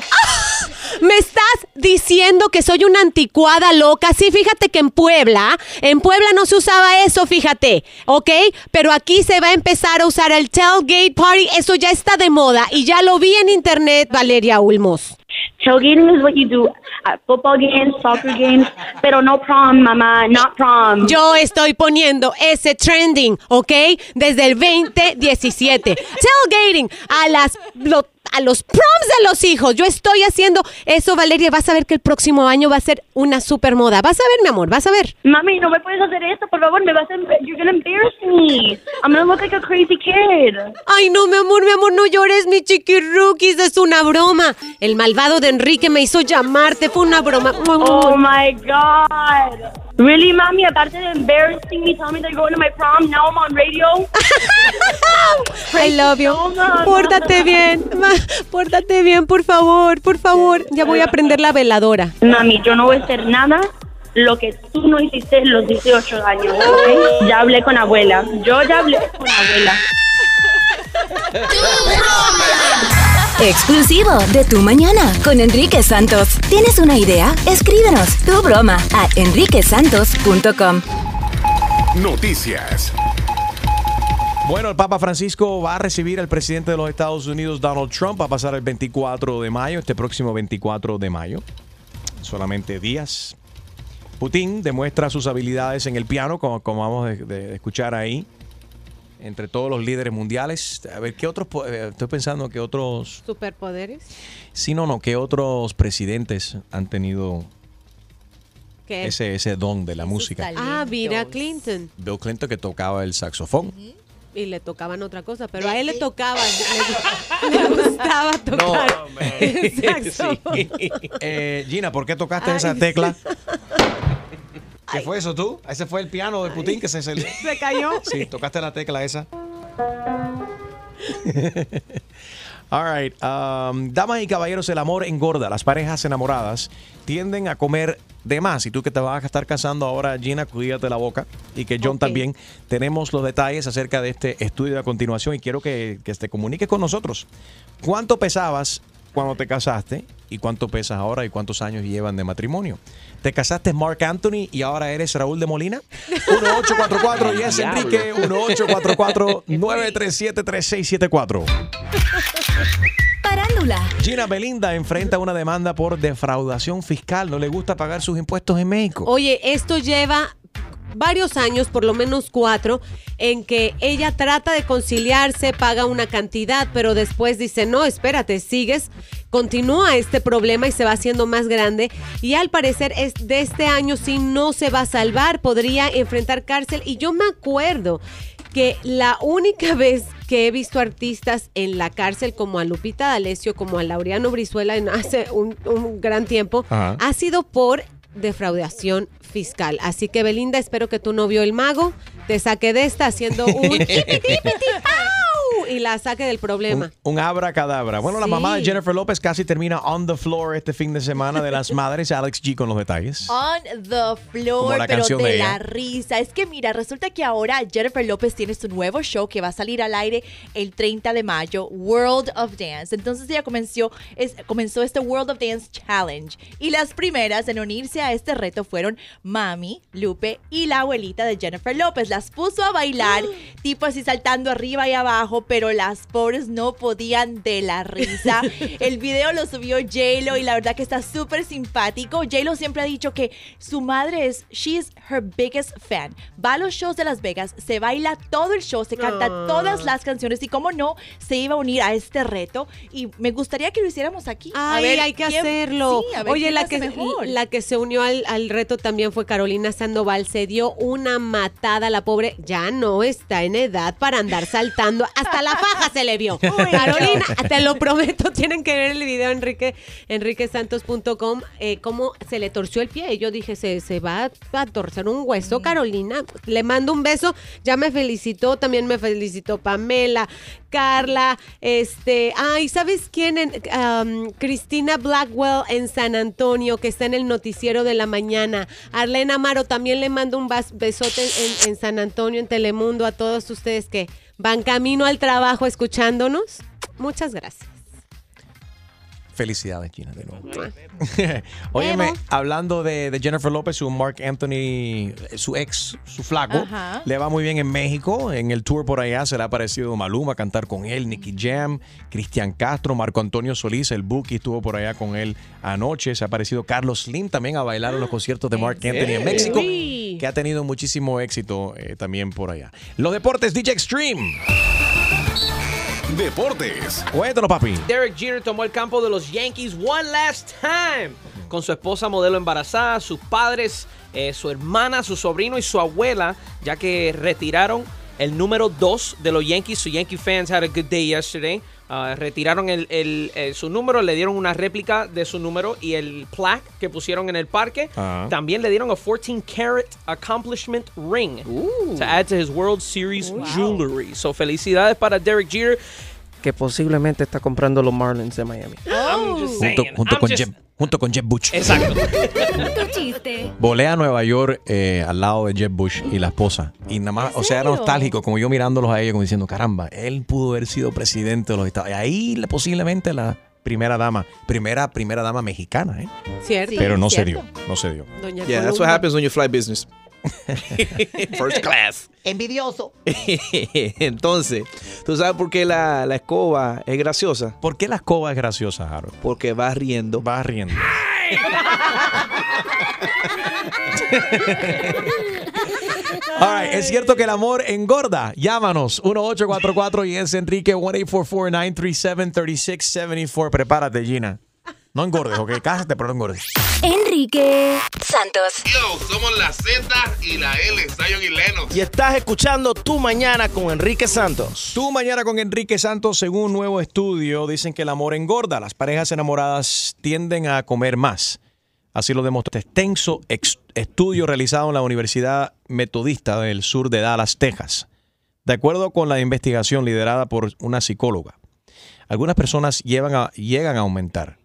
Me estás diciendo que soy una anticuada loca. Sí, fíjate que en Puebla, en Puebla no se usaba eso, fíjate, ¿ok? Pero aquí se va a empezar a usar el tailgate party. Eso ya está de moda y ya lo vi en internet, Valeria Ulmos. Tailgating is what you do at football games, soccer games, pero no prom, mamá, not prom. Yo estoy poniendo ese trending, ¿ok? Desde el 2017. Tailgating a las lo- a los proms de los hijos. Yo estoy haciendo eso, Valeria. Vas a ver que el próximo año va a ser una super moda. Vas a ver, mi amor, vas a ver. Mami, no me puedes hacer esto, por favor, me vas a, you're gonna embarrass me. I'm gonna look like a crazy kid. Ay, no, mi amor, mi amor, no llores, mi chiquirruquis, es una broma. El malvado de Enrique me hizo llamarte, fue una broma. Oh my god. Really, mommy, aparte de embarrassing me, telling me that you're going to my prom, now I'm on radio. I love you. Pórtate bien, ma, pórtate bien, por favor, por favor. Ya voy a prender la veladora. Mami, yo no voy a hacer nada lo que tú no hiciste en los 18 años, ¿ok? Ya hablé con abuela. Yo ya hablé con abuela. Exclusivo de Tu Mañana con Enrique Santos. ¿Tienes una idea? Escríbenos tu broma a enriquesantos.com. Noticias. Bueno, el Papa Francisco va a recibir al presidente de los Estados Unidos, Donald Trump, va a pasar el 24 de mayo, este próximo 24 de mayo. Solamente días. Putin demuestra sus habilidades en el piano, como, como vamos de, de escuchar ahí, entre todos los líderes mundiales. A ver, ¿qué otros? eh, Estoy pensando que otros... ¿Superpoderes? Sí, no, no, ¿qué otros presidentes han tenido ¿Qué? ese, ese don de la música? Ah, mira, Clinton. Bill Clinton que tocaba el saxofón. Y le tocaban otra cosa, pero a él le tocaba, le, le gustaba tocar el saxofón. Eh, Gina, ¿por qué tocaste esa tecla? ¿Qué fue eso tú? Ese fue el piano de Putin que se se, Se cayó. Sí, tocaste la tecla esa. All right. um, damas y caballeros, el amor engorda. Las parejas enamoradas tienden a comer de más. Y tú que te vas a estar casando ahora, Gina, cuídate la boca. Y que John también. Tenemos los detalles acerca de este estudio a continuación y quiero que, que te comuniques con nosotros. ¿Cuánto pesabas cuando te casaste? ¿Y cuánto pesas ahora? ¿Y cuántos años llevan de matrimonio? ¿Te casaste Mark Anthony y ahora eres Raúl de Molina? 1844 y es. Enrique 1844 937 3674. Parándula. Gina Belinda enfrenta una demanda por defraudación fiscal. No le gusta pagar sus impuestos en México. Oye, esto lleva varios años, por lo menos cuatro, en que ella trata de conciliarse, paga una cantidad, pero después dice, no, espérate, sigues, continúa este problema y se va haciendo más grande. Y al parecer es de este año si no se va a salvar, podría enfrentar cárcel. Y yo me acuerdo que la única vez que he visto artistas en la cárcel como a Lupita D'Alessio, como a Laureano Brizuela en hace un, un gran tiempo, Ajá. ha sido por defraudación fiscal. Así que Belinda, espero que tu novio el mago te saque de esta haciendo un y la saque del problema. Un, un abracadabra. Bueno, la mamá de Jennifer López casi termina on the floor este fin de semana de las madres. Alex G con los detalles. On the floor, la pero de, la risa. Es que mira, resulta que ahora Jennifer López tiene su nuevo show que va a salir al aire el 30 de mayo, World of Dance. Entonces ella comenzó, es- comenzó este World of Dance Challenge. Y las primeras en unirse a este reto fueron Mami, Lupe y la abuelita de Jennifer López. Las puso a bailar, tipo así saltando arriba y abajo, pero pero las pobres no podían de la risa. El video lo subió J-Lo y la verdad que está súper simpático. J-Lo siempre ha dicho que su madre es, she is her biggest fan. Va a los shows de Las Vegas, se baila todo el show, se canta Ah. todas las canciones y cómo no, se iba a unir a este reto y me gustaría que lo hiciéramos aquí. A ver hay que quién- hacerlo. sí, a ver Oye, la que, mejor. la que se unió al, al reto también fue Carolina Sandoval. Se dio una matada. La pobre ya no está en edad para andar saltando. Hasta la faja se le vio. Carolina, te lo prometo, tienen que ver el video, Enrique, enriquesantos.com, eh, cómo se le torció el pie. Y yo dije, se, se va a, torcer un hueso, Carolina. Le mando un beso. Ya me felicitó, también me felicitó Pamela, Carla, este, ay, ¿sabes quién? Um, Cristina Blackwell en San Antonio, que está en el noticiero de la mañana. Arlena Amaro también le mando un besote en, en San Antonio, en Telemundo, a todos ustedes que van camino al trabajo escuchándonos. Muchas gracias. Felicidades, Gina, de nuevo. Óyeme, hablando de, de Jennifer López, su Mark Anthony, su ex, su flaco, Ajá. le va muy bien en México. En el tour por allá se le ha parecido Maluma cantar con él, Nicky Jam, Cristian Castro, Marco Antonio Solís, el Buki estuvo por allá con él anoche. Se ha parecido Carlos Slim también a bailar en los conciertos de Mark Anthony en México, Sí. Que ha tenido muchísimo éxito eh, también por allá. Los deportes, DJ Extreme. Deportes. Cuéntalo, papi. Derek Jeter tomó el campo de los Yankees one last time con su esposa modelo embarazada, sus padres, eh, su hermana, su sobrino y su abuela, ya que retiraron el número 2 de los Yankees. Su Yankee fans had a good day yesterday. Uh, retiraron el, el- el- su número, le dieron una réplica de su número y el plaque que pusieron en el parque. Ajá. También le dieron a 14 carat accomplishment ring to add to his World Series jewelry. So felicidades para Derek Jeter que posiblemente está comprando los Marlins de Miami. Saying. Junto, con just- Jeb, junto con Jeb Bush. Exacto. Volé a Nueva York eh, al lado de Jeb Bush y la esposa. Y nada más, o sea, era nostálgico, como yo mirándolos a ellos, como diciendo, caramba, él pudo haber sido presidente de los Estados Unidos. Y ahí posiblemente la primera dama, primera, primera dama mexicana, ¿eh? ¿Cierto? Pero no se dio, no se dio. Doña Yeah, that's what happens when you fly business. First class. Envidioso. Entonces, ¿tú sabes por qué la, la escoba es graciosa? ¿Por qué la escoba es graciosa, Harold? Porque va riendo. Va riendo. All right, es cierto que el amor engorda. Llámanos 1844 y es Enrique 1-844-937-3674. Prepárate, Gina. No engordes, ok. Cásate, pero no engordes. Enrique Santos. Yo, somos la Z y la L, Zion y Lennox. Y estás escuchando Tu Mañana con Enrique Santos. Tú mañana con Enrique Santos, según un nuevo estudio, dicen que el amor engorda. Las parejas enamoradas tienden a comer más. Así lo demostró este extenso ex- estudio realizado en la Universidad Metodista del sur de Dallas, Texas. De acuerdo con la investigación liderada por una psicóloga, algunas personas llevan a- llegan a aumentar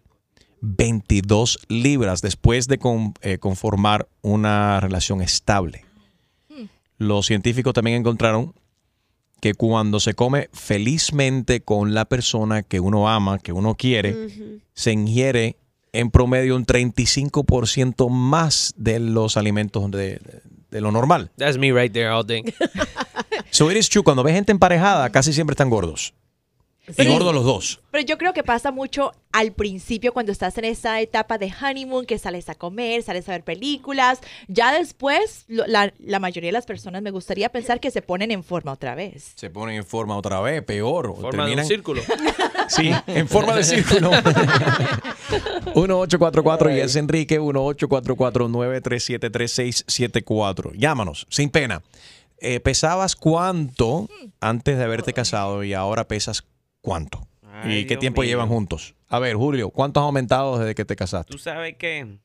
22 libras después de con- eh, conformar una relación estable. Los científicos también encontraron que cuando se come felizmente con la persona que uno ama, que uno quiere, se ingiere en promedio un 35% más de los alimentos de, de lo normal. That's me right there all day. So it is true, cuando ves gente emparejada, casi siempre están gordos. Y gordos los dos. Pero yo creo que pasa mucho al principio cuando estás en esa etapa de honeymoon, que sales a comer, sales a ver películas. Ya después, lo- la, la mayoría de las personas me gustaría pensar que se ponen en forma otra vez. Se ponen en forma otra vez, peor. o Forma de un terminan- círculo. Sí, en forma de círculo. 1844 y es Enrique, 1844-937-3674. Llámanos, sin pena. Eh, ¿Pesabas cuánto antes de haberte casado y ahora pesas cuánto? ¿Y Ay, qué Dios tiempo mío. llevan juntos? A ver, Julio, ¿cuánto has aumentado desde que te casaste? Tú sabes que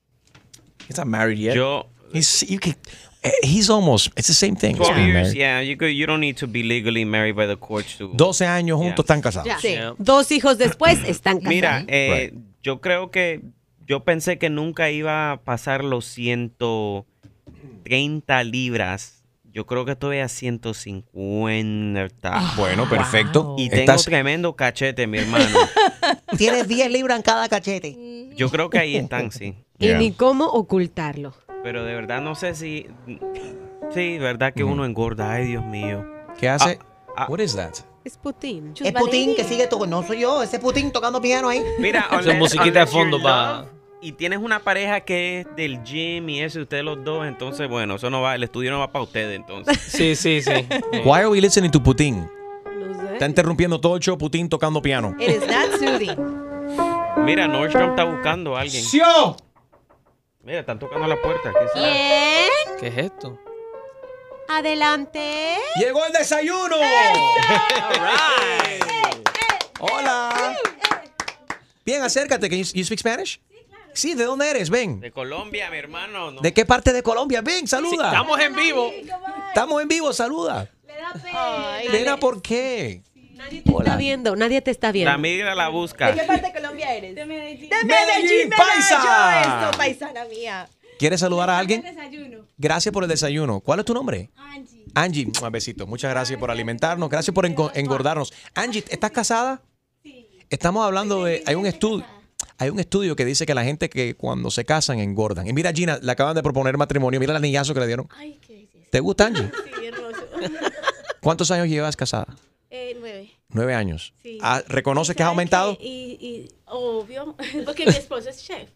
He's not married yet. yo He's, you can- eh, he's almost, it's the same thing. 12 He's years, yeah, you, could, you don't need to be legally married by the courts to 12 años juntos están casados. Ya. Sí. Dos hijos después están casados. Mira, eh, yo creo que yo pensé que nunca iba a pasar los 130 libras. Yo creo que estoy a 150. Bueno, perfecto. Y tengo Estás- tremendo cachete, mi hermano. Tienes 10 libras en cada cachete. Yo creo que ahí están, sí. Y ni cómo ocultarlo. Pero de verdad no sé si... Sí, verdad que uno engorda. Ay, Dios mío. ¿Qué hace? Ah, ah. What is that? Es Putin. Es Putin que sigue todo. No soy yo, ese Putin tocando piano ahí. Mira, unless- musiquita de fondo in pa- love Y tienes una pareja que es del gym y eso, ustedes los dos, entonces, bueno, eso no va, el estudio no va para ustedes, entonces. Sí, sí, sí. Why are we listening to Putin? No sé. Está interrumpiendo todo el show Putin tocando piano. It is not soothing. Mira, Nordstrom está buscando a alguien. Mira, están tocando la puerta. ¿qué. ¿Qué es esto? Adelante. ¡Llegó el desayuno! Hola. Bien, acércate. Can you, you speak Spanish? Sí, ¿de dónde eres? Ven. De Colombia, mi hermano. no. ¿De qué parte de Colombia? Ven, saluda. Sí, estamos en vivo. Estamos en vivo, saluda. Nena, ¿por qué? Nadie te está viendo, nadie te está viendo. La migra la busca. ¿De qué parte de Colombia eres? De Medellín. De Medellín, Medellín, paisa. Eso, esto, paisana mía. ¿Quieres saludar a alguien? Gracias por el desayuno. ¿Cuál es tu nombre? Angie. Angie, un besito. Muchas gracias por alimentarnos. Gracias por engo- engordarnos. Angie, ¿estás casada? Sí. Estamos hablando de. Hay un estudio. Hay un estudio que dice que la gente que cuando se casan engordan. Y mira, Gina, le acaban de proponer matrimonio. Mira el anillazo que le dieron. Ay, qué ¿Te gusta, Angie? Sí, hermoso. ¿Cuántos años llevas casada? Eh, nueve. Nueve años. Sí. Ah, ¿Reconoces que has ¿Sabe aumentado? qué? Y, y obvio, porque mi esposo es chef.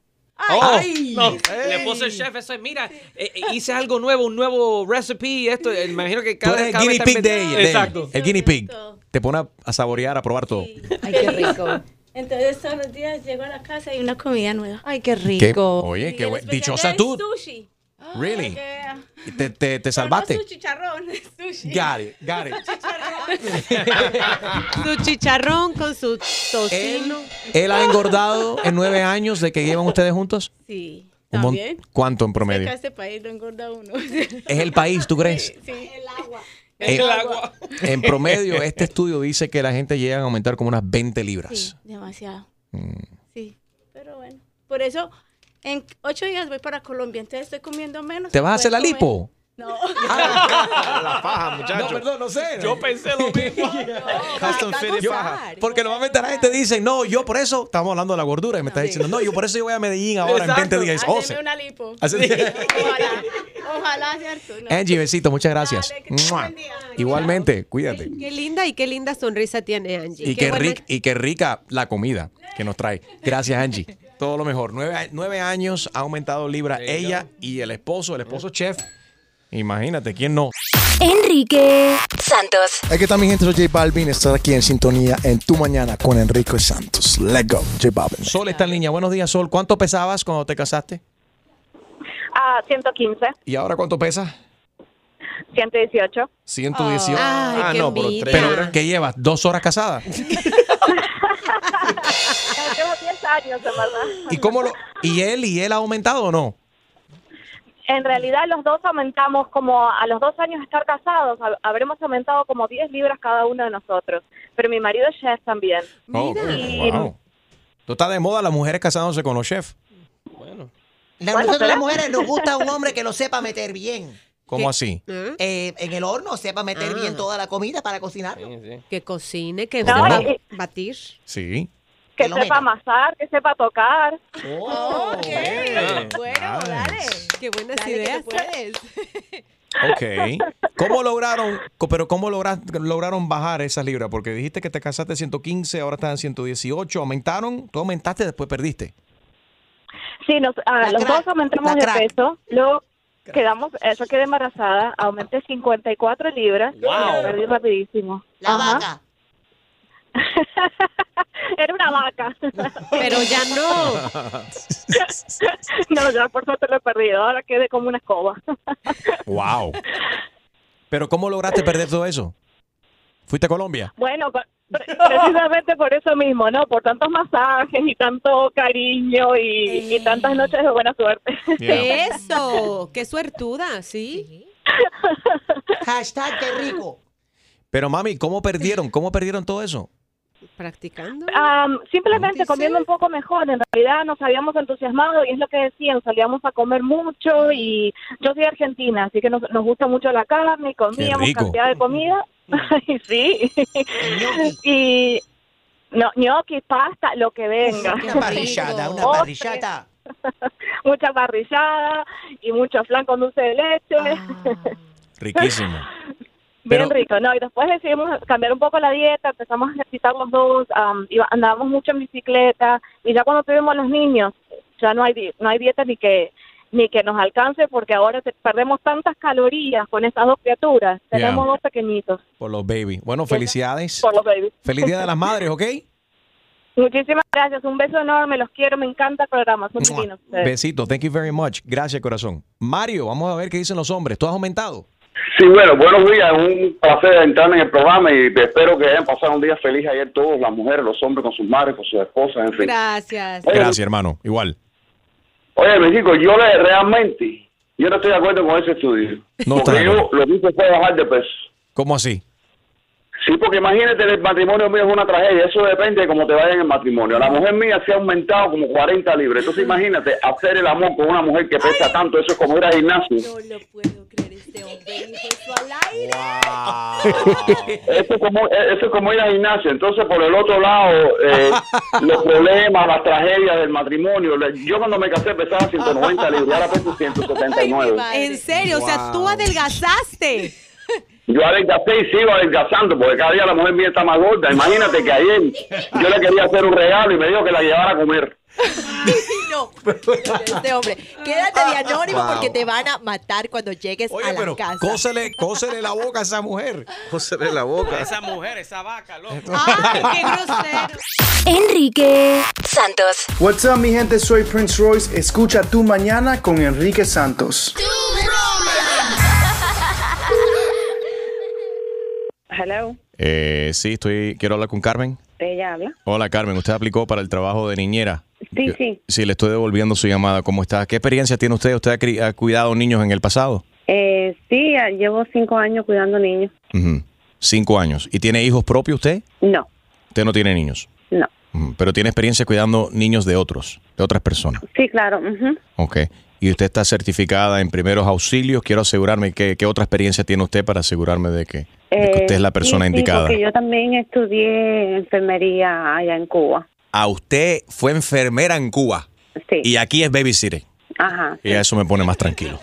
Oh, no, el esposo del chef, eso es, mira, eh, eh, hice algo nuevo, un nuevo recipe, esto, eh, me imagino que Tú cada, eres el vez guinea pig de ella. Exacto. El guinea pig. Te pone a- a saborear, a probar todo. Ay, qué rico. Entonces todos los días llego a la casa y hay una comida nueva. Ay, qué ¿Qué? rico. Oye, qué Y el buen- especial Dichosa tú. Sushi. Really? Que- ¿Y ¿Te, te, te salvaste? No su chicharrón, sushi. Got it, got it. Su chicharrón con su tocino. ¿Él ha engordado en nueve años de que llevan ustedes juntos? Sí, también. ¿Cuánto en promedio? este país lo engorda uno. ¿Es el país, tú crees? Sí, el agua. Eh, El agua. En promedio, este estudio dice que la gente llega a aumentar como unas 20 libras. Sí, demasiado. Mm. Sí, pero bueno. Por eso, en ocho días voy para Colombia, entonces estoy comiendo menos. ¿Te vas a hacer la lipo? No. La faja, muchacho. No, perdón, no sé. Yo pensé lo mismo. Custom fitted Yo- faja. porque normalmente la gente dice, no, yo por eso, estamos hablando de la gordura, y me estás diciendo, no, yo por eso yo voy a Medellín ahora en 20 días. Oh, una lipo. Ojalá, ojalá, ¿cierto? No. Angie, besito, muchas gracias. Dale. Igualmente, cuídate. Qué linda y qué linda sonrisa tiene Angie. Y qué, buena- ric- y qué rica la comida que nos trae. Gracias, Angie. Todo lo mejor. Nueve años ha aumentado libra ella y el esposo, el esposo chef. Imagínate, ¿quién no? Enrique Santos. Aquí está mi gente, soy J Balvin. Estás aquí en sintonía en Tu Mañana con Enrique Santos. Let's go, J Balvin. Sol está en línea. Buenos días, Sol. ¿Cuánto pesabas cuando te casaste? Ah, 115, ¿Y ahora cuánto pesas? 118. 118. Ay, ah, qué no, pero, envidia. pero ¿qué llevas? ¿Dos horas casada? Llevo 10 años, en verdad. ¿Y cómo lo, y él y él ha aumentado o no? En realidad los dos aumentamos como a los dos años de estar casados, hab- habremos aumentado como 10 libras cada uno de nosotros. Pero mi marido es chef también. Oh, Y- wow. Tú estás de moda las mujeres casándose con los chefs. La- Bueno, nosotros las mujeres nos gusta un hombre que lo sepa meter bien. ¿Cómo así? Eh, en el horno sepa meter Ah. bien toda la comida para cocinar. Que cocine, que No, sepa y- batir. Sí. Que sepa meta. amasar, que sepa tocar. Ok. Bueno, dale. Qué buenas Dale ideas. puedes. Ok. ¿Cómo lograron, pero cómo logra- lograron bajar esas libras? Porque dijiste que te casaste en 115, ahora estás en 118. ¿Aumentaron? ¿Tú aumentaste, después perdiste? Sí, nos, ah, los crack, dos aumentamos de peso. Luego quedamos, eso quedé embarazada, aumenté 54 libras. Wow. y Perdí rapidísimo. La Ajá. vaca. Era una vaca. Pero ya no. no, ya por suerte lo he perdido. Ahora quedé como una escoba. Wow. Pero ¿cómo lograste perder todo eso? ¿Fuiste a Colombia? Bueno, precisamente por eso mismo, ¿no? Por tantos masajes y tanto cariño y, y tantas noches de buena suerte. Eso. Qué suertuda, ¿sí? Hashtag qué rico. Pero mami, ¿cómo perdieron? ¿Cómo perdieron todo eso? Practicando. Simplemente comiendo un poco mejor. En realidad nos habíamos entusiasmado y es lo que decían, salíamos a comer mucho y yo soy argentina, así que nos, nos gusta mucho la carne y comíamos cantidad de comida. Sí. y no, gnocchi, pasta, lo que venga. Una parrillada, una parrillada. Mucha parrillada y mucho flan con dulce de leche. Riquísimo. Bien rico, no, y después decidimos cambiar un poco la dieta, empezamos a ejercitar los dos, am, iba- andábamos mucho en bicicleta, y ya cuando tuvimos los niños, ya no hay, no hay dieta ni que ni que nos alcance, porque ahora perdemos tantas calorías con estas dos criaturas, tenemos Yeah. dos pequeñitos, Por los baby. Bueno, felicidades. por los babies. Feliz Día de las Madres, ¿ok? Muchísimas gracias, un beso enorme, los quiero, me encanta el programa, son divinos. Besitos. Thank you very much. Gracias, corazón. Mario, vamos a ver qué dicen los hombres. ¿Tú has aumentado? Sí, bueno, buenos días. Un placer entrar en el programa y espero que hayan pasado un día feliz ayer todos, las mujeres, los hombres con sus madres, con sus esposas, en fin. Gracias. Gracias, hermano. Igual. Oye, mi chico, yo le, realmente, yo no estoy de acuerdo con ese estudio. No está porque yo lo que hice fue bajar de peso. ¿Cómo así? Sí, porque imagínate, el matrimonio mío es una tragedia. Eso depende de cómo te vaya en el matrimonio. La mujer mía se ha aumentado como 40 libras. Entonces, imagínate, hacer el amor con una mujer que pesa tanto. Eso es como ir al gimnasio. Eso es como, eso es como ir al gimnasio. Entonces, por el otro lado, eh, los problemas, las tragedias del matrimonio. Yo cuando me casé pesaba 190 libras, y ahora peso 179. En serio, o sea, tú adelgazaste. Yo adelgacé y sigo adelgazando porque cada día la mujer mía está más gorda. Imagínate que ayer yo le quería hacer un regalo y me dijo que la llevara a comer. No, este hombre, quédate de anónimo Wow. porque te van a matar cuando llegues a la Pero casa. cósele, cósele la boca a esa mujer. Cósele la boca. Esa mujer, esa vaca, loco. ¡Qué grosero! Enrique Santos. What's up, mi gente? Soy Prince Royce. Escucha tu mañana con Enrique Santos. Hello, Eh, sí, estoy. Quiero hablar con Carmen. ella habla. Hola, Carmen. Usted aplicó para el trabajo de niñera. Sí, Yo- sí. Sí, le estoy devolviendo su llamada. ¿Cómo está? ¿Qué experiencia tiene usted? ¿Usted ha, cuidado niños en el pasado? Eh, sí, llevo cinco años cuidando niños. Cinco años. ¿Y tiene hijos propios usted? No, Usted no tiene niños. no. Pero tiene experiencia cuidando niños de otros, de otras personas. Sí, claro. ujú. Ok. Y usted está certificada en primeros auxilios. Quiero asegurarme que, qué otra experiencia tiene usted para asegurarme de que, de que usted es la Eh, persona sí, sí, indicada. porque yo también estudié enfermería allá en Cuba. A usted fue enfermera en Cuba. Sí. Y aquí es babysitter. Ajá. Y eso me pone más tranquilo.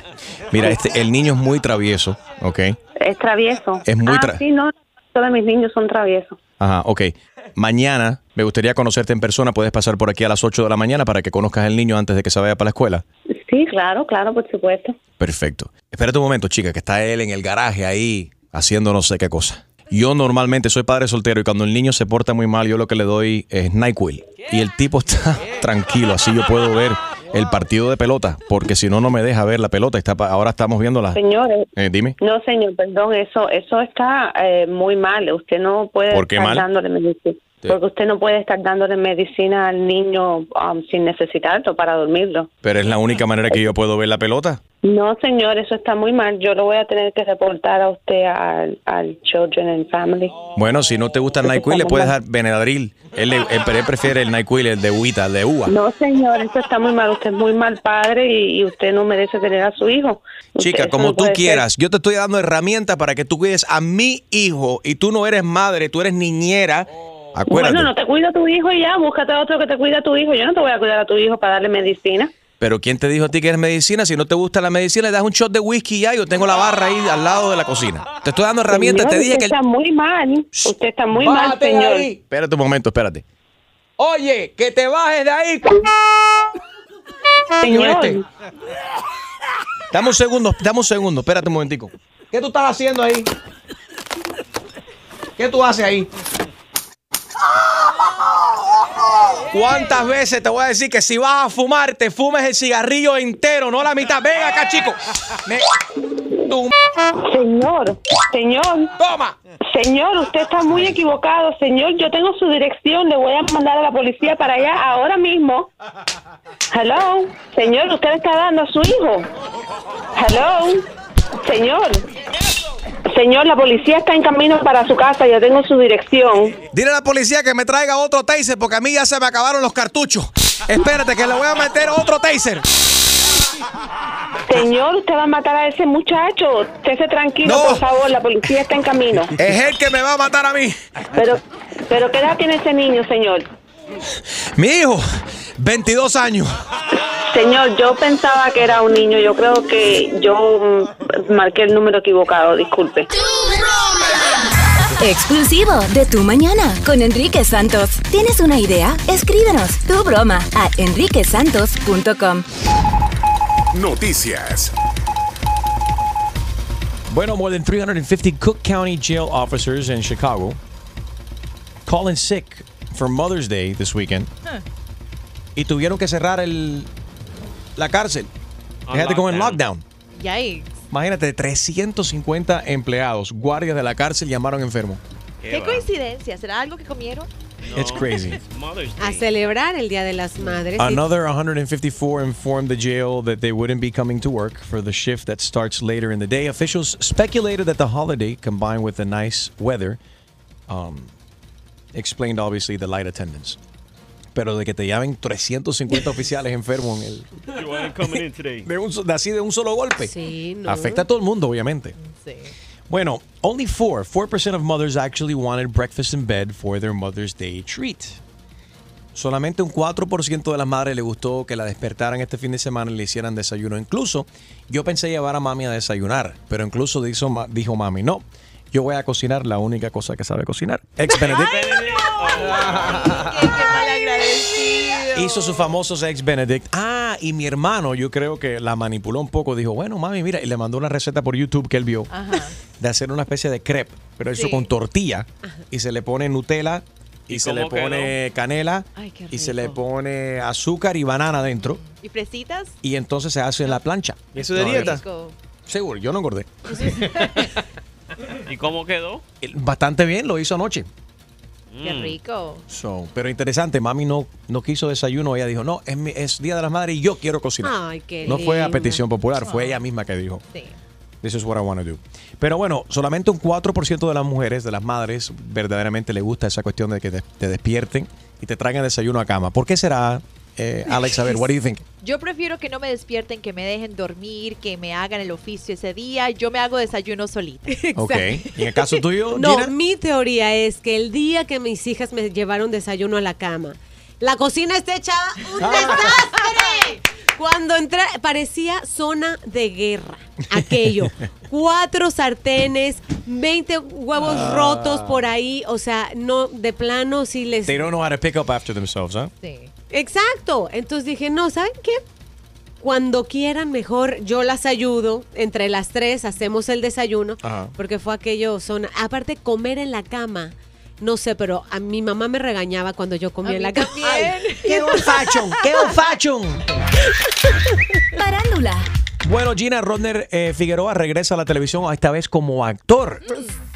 Mira, este, el niño es muy travieso, ¿ok? Es travieso. Es muy ah, tra- sí, no, todos mis niños son traviesos. Ajá, ok. Mañana me gustaría conocerte en persona. Puedes pasar por aquí a las 8 de la mañana para que conozcas al niño antes de que se vaya para la escuela. Sí, claro, claro, por supuesto. Perfecto. Espérate un momento, chica, que está él en el garaje ahí haciendo no sé qué cosa. Yo normalmente soy padre soltero y cuando el niño se porta muy mal, yo lo que le doy es NyQuil. Y el tipo está tranquilo, así yo puedo ver el partido de pelota, porque si no, no me deja ver la pelota. Está, pa- ahora estamos viendo la... Señores. Eh, dime. No, señor, perdón, eso eso está eh, muy mal. Usted no puede ¿Por qué estar mal? dándole medicina. Sí. Porque usted no puede estar dándole medicina al niño um, sin necesitarlo para dormirlo. Pero es la única manera que yo puedo ver la pelota. No, señor, eso está muy mal. Yo lo voy a tener que reportar a usted al, al Children and Family. Bueno, si no te gusta el NyQuil, le puedes dar Benadryl. Él, le- él- él prefiere el NyQuil, el de Uita, el de uva. No, señor, eso está muy mal. Usted es muy mal padre y, y usted no merece tener a su hijo. Usted- Chica, como no tú ser. quieras. Yo te estoy dando herramientas para que tú cuides a mi hijo y tú no eres madre, tú eres niñera. Acuérdate. Bueno, no te cuida tu hijo y ya, búscate a otro que te cuida a tu hijo. Yo no te voy a cuidar a tu hijo para darle medicina. Pero ¿quién te dijo a ti que es medicina? Si no te gusta la medicina, le das un shot de whisky y ya. Yo tengo la barra ahí al lado de la cocina. Te estoy dando herramientas. Señor, te dije usted que... el- está muy mal. Usted está muy mal, Bájate de señor. ahí. Espérate un momento, espérate. Oye, que te bajes de ahí. Señor. Este. Dame un segundo, dame un segundo, espérate un momentico. ¿Qué tú estás haciendo ahí? ¿Qué tú haces ahí? ¿Cuántas veces te voy a decir que si vas a fumar, te fumes el cigarrillo entero, no la mitad? Ven acá, chico. Me- tu- Señor, señor. Toma. Señor, usted está muy equivocado. Señor, yo tengo su dirección. Le voy a mandar a la policía para allá ahora mismo. Hello. Señor, usted le está dando a su hijo. Hello. Señor. Señor, la policía está en camino para su casa. Yo tengo su dirección. Dile a la policía que me traiga otro taser porque a mí ya se me acabaron los cartuchos. Espérate que le voy a meter otro taser. Señor, usted va a matar a ese muchacho. Estése tranquilo, No. por favor. La policía está en camino. Es él que me va a matar a mí. Pero, pero ¿qué edad tiene ese niño, señor? Mi hijo, 22 años. Señor, yo pensaba que era un niño. Yo creo que yo mm, marqué el número equivocado. Disculpe. Exclusivo de Tu Mañana con Enrique Santos. ¿Tienes una idea? Escríbenos tu broma a enriquesantos.com. Noticias. Bueno, more than 350 Cook County jail officers in Chicago calling sick for Mother's Day this weekend y tuvieron que cerrar el, la cárcel. On Fíjate con el lockdown. lockdown. Yikes. Imagínate, 350 empleados, guardias de la cárcel llamaron enfermos. Qué coincidencia. ¿Será algo que comieron? It's crazy. A celebrar el Día de las Madres. y- Another 154 informed the jail that they wouldn't be coming to work for the shift that starts later in the day. Officials speculated that the holiday, combined with the nice weather, um, explained obviously the light attendance. Pero de que te llamen 350 oficiales enfermos en el, de, un so- de así de un solo golpe. Sí, no. Afecta a todo el mundo, obviamente. Bueno, only four, 4% of mothers actually wanted breakfast in bed for their Mother's Day treat. Solamente un 4% de las madres le gustó que la despertaran este fin de semana y le hicieran desayuno. Incluso yo pensé llevar a mami a desayunar, pero incluso dijo, dijo mami, no, yo voy a cocinar la única cosa que sabe cocinar. Ex Benedict hizo sus famosos ex Benedict. Ah, y mi hermano, yo creo que la manipuló un poco. Dijo, bueno, mami, mira, y le mandó una receta por YouTube que él vio de hacer una especie de crepe, pero eso Sí. con tortilla. Y se le pone Nutella, y, ¿Y se le pone canela, Ay, qué y se le pone azúcar y banana dentro. ¿Y fresitas? Y entonces se hace en la plancha. ¿Y eso de No, dieta? Seguro, yo no engordé. ¿Y cómo quedó? Bastante bien, lo hizo anoche. Qué rico. So, pero interesante, mami no, no quiso desayuno, ella dijo, no, es, mi- es Día de las Madres y yo quiero cocinar. Ay, qué no fue a linda. petición popular, fue ella misma que dijo. Sí. This is what I want to do. Pero bueno, solamente un 4% de las mujeres, de las madres, verdaderamente le gusta esa cuestión de que te, te despierten y te traigan desayuno a cama. ¿Por qué será, eh, Alex? A ver, what do you think? Yo prefiero que no me despierten, que me dejen dormir, que me hagan el oficio ese día. Yo me hago desayuno solita. Ok. ¿Y en el caso tuyo, No, Gina? mi teoría es que el día que mis hijas me llevaron desayuno a la cama, la cocina está hecha un Ah. desastre. Cuando entré, parecía zona de guerra. Aquello. Cuatro sartenes, 20 huevos Ah. rotos por ahí. O sea, no, de plano, si les. They don't know how to pick up after themselves, ¿ah? Exacto. Entonces dije, no, ¿saben qué? Cuando quieran, mejor yo las ayudo. Entre las tres hacemos el desayuno. Ajá. Porque fue aquello zona. Aparte, comer en la cama. No sé, pero a mi mamá me regañaba cuando yo comía en la cama. ¡Qué old fashion! ¡Qué old fashion! Parándula. Bueno, Gina Rodner eh, Figueroa regresa a la televisión, esta vez como actor.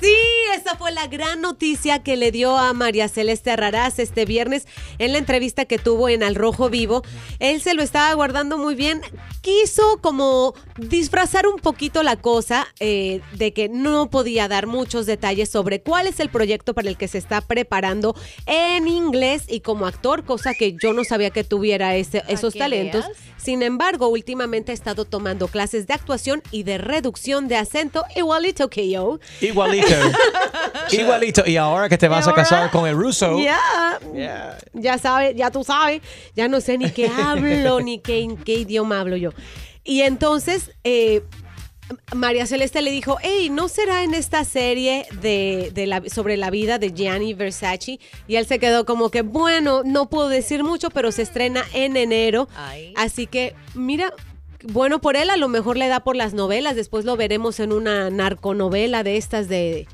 Sí, esa fue la gran noticia que le dio a María Celeste Arraraz este viernes en la entrevista que tuvo en Al Rojo Vivo. Él se lo estaba guardando muy bien. Quiso como disfrazar un poquito la cosa eh, de que no podía dar muchos detalles sobre cuál es el proyecto para el que se está preparando en inglés y como actor, cosa que yo no sabía que tuviera ese- esos talentos. veas. Sin embargo, últimamente ha estado tomando clases de actuación y de reducción de acento igualito que yo. Igualito. Igualito. Y ahora que te vas a casar con el ruso. Ya, ya sabes, ya tú sabes, ya no sé ni qué hablo, ni qué, en qué idioma hablo yo. Y entonces, eh, María Celeste le dijo, hey, ¿no será en esta serie de, de la, sobre la vida de Gianni Versace? Y él se quedó como que, bueno, no puedo decir mucho, pero se estrena en enero. Así que, mira, bueno por él, a lo mejor le da por las novelas, después lo veremos en una narconovela de estas de,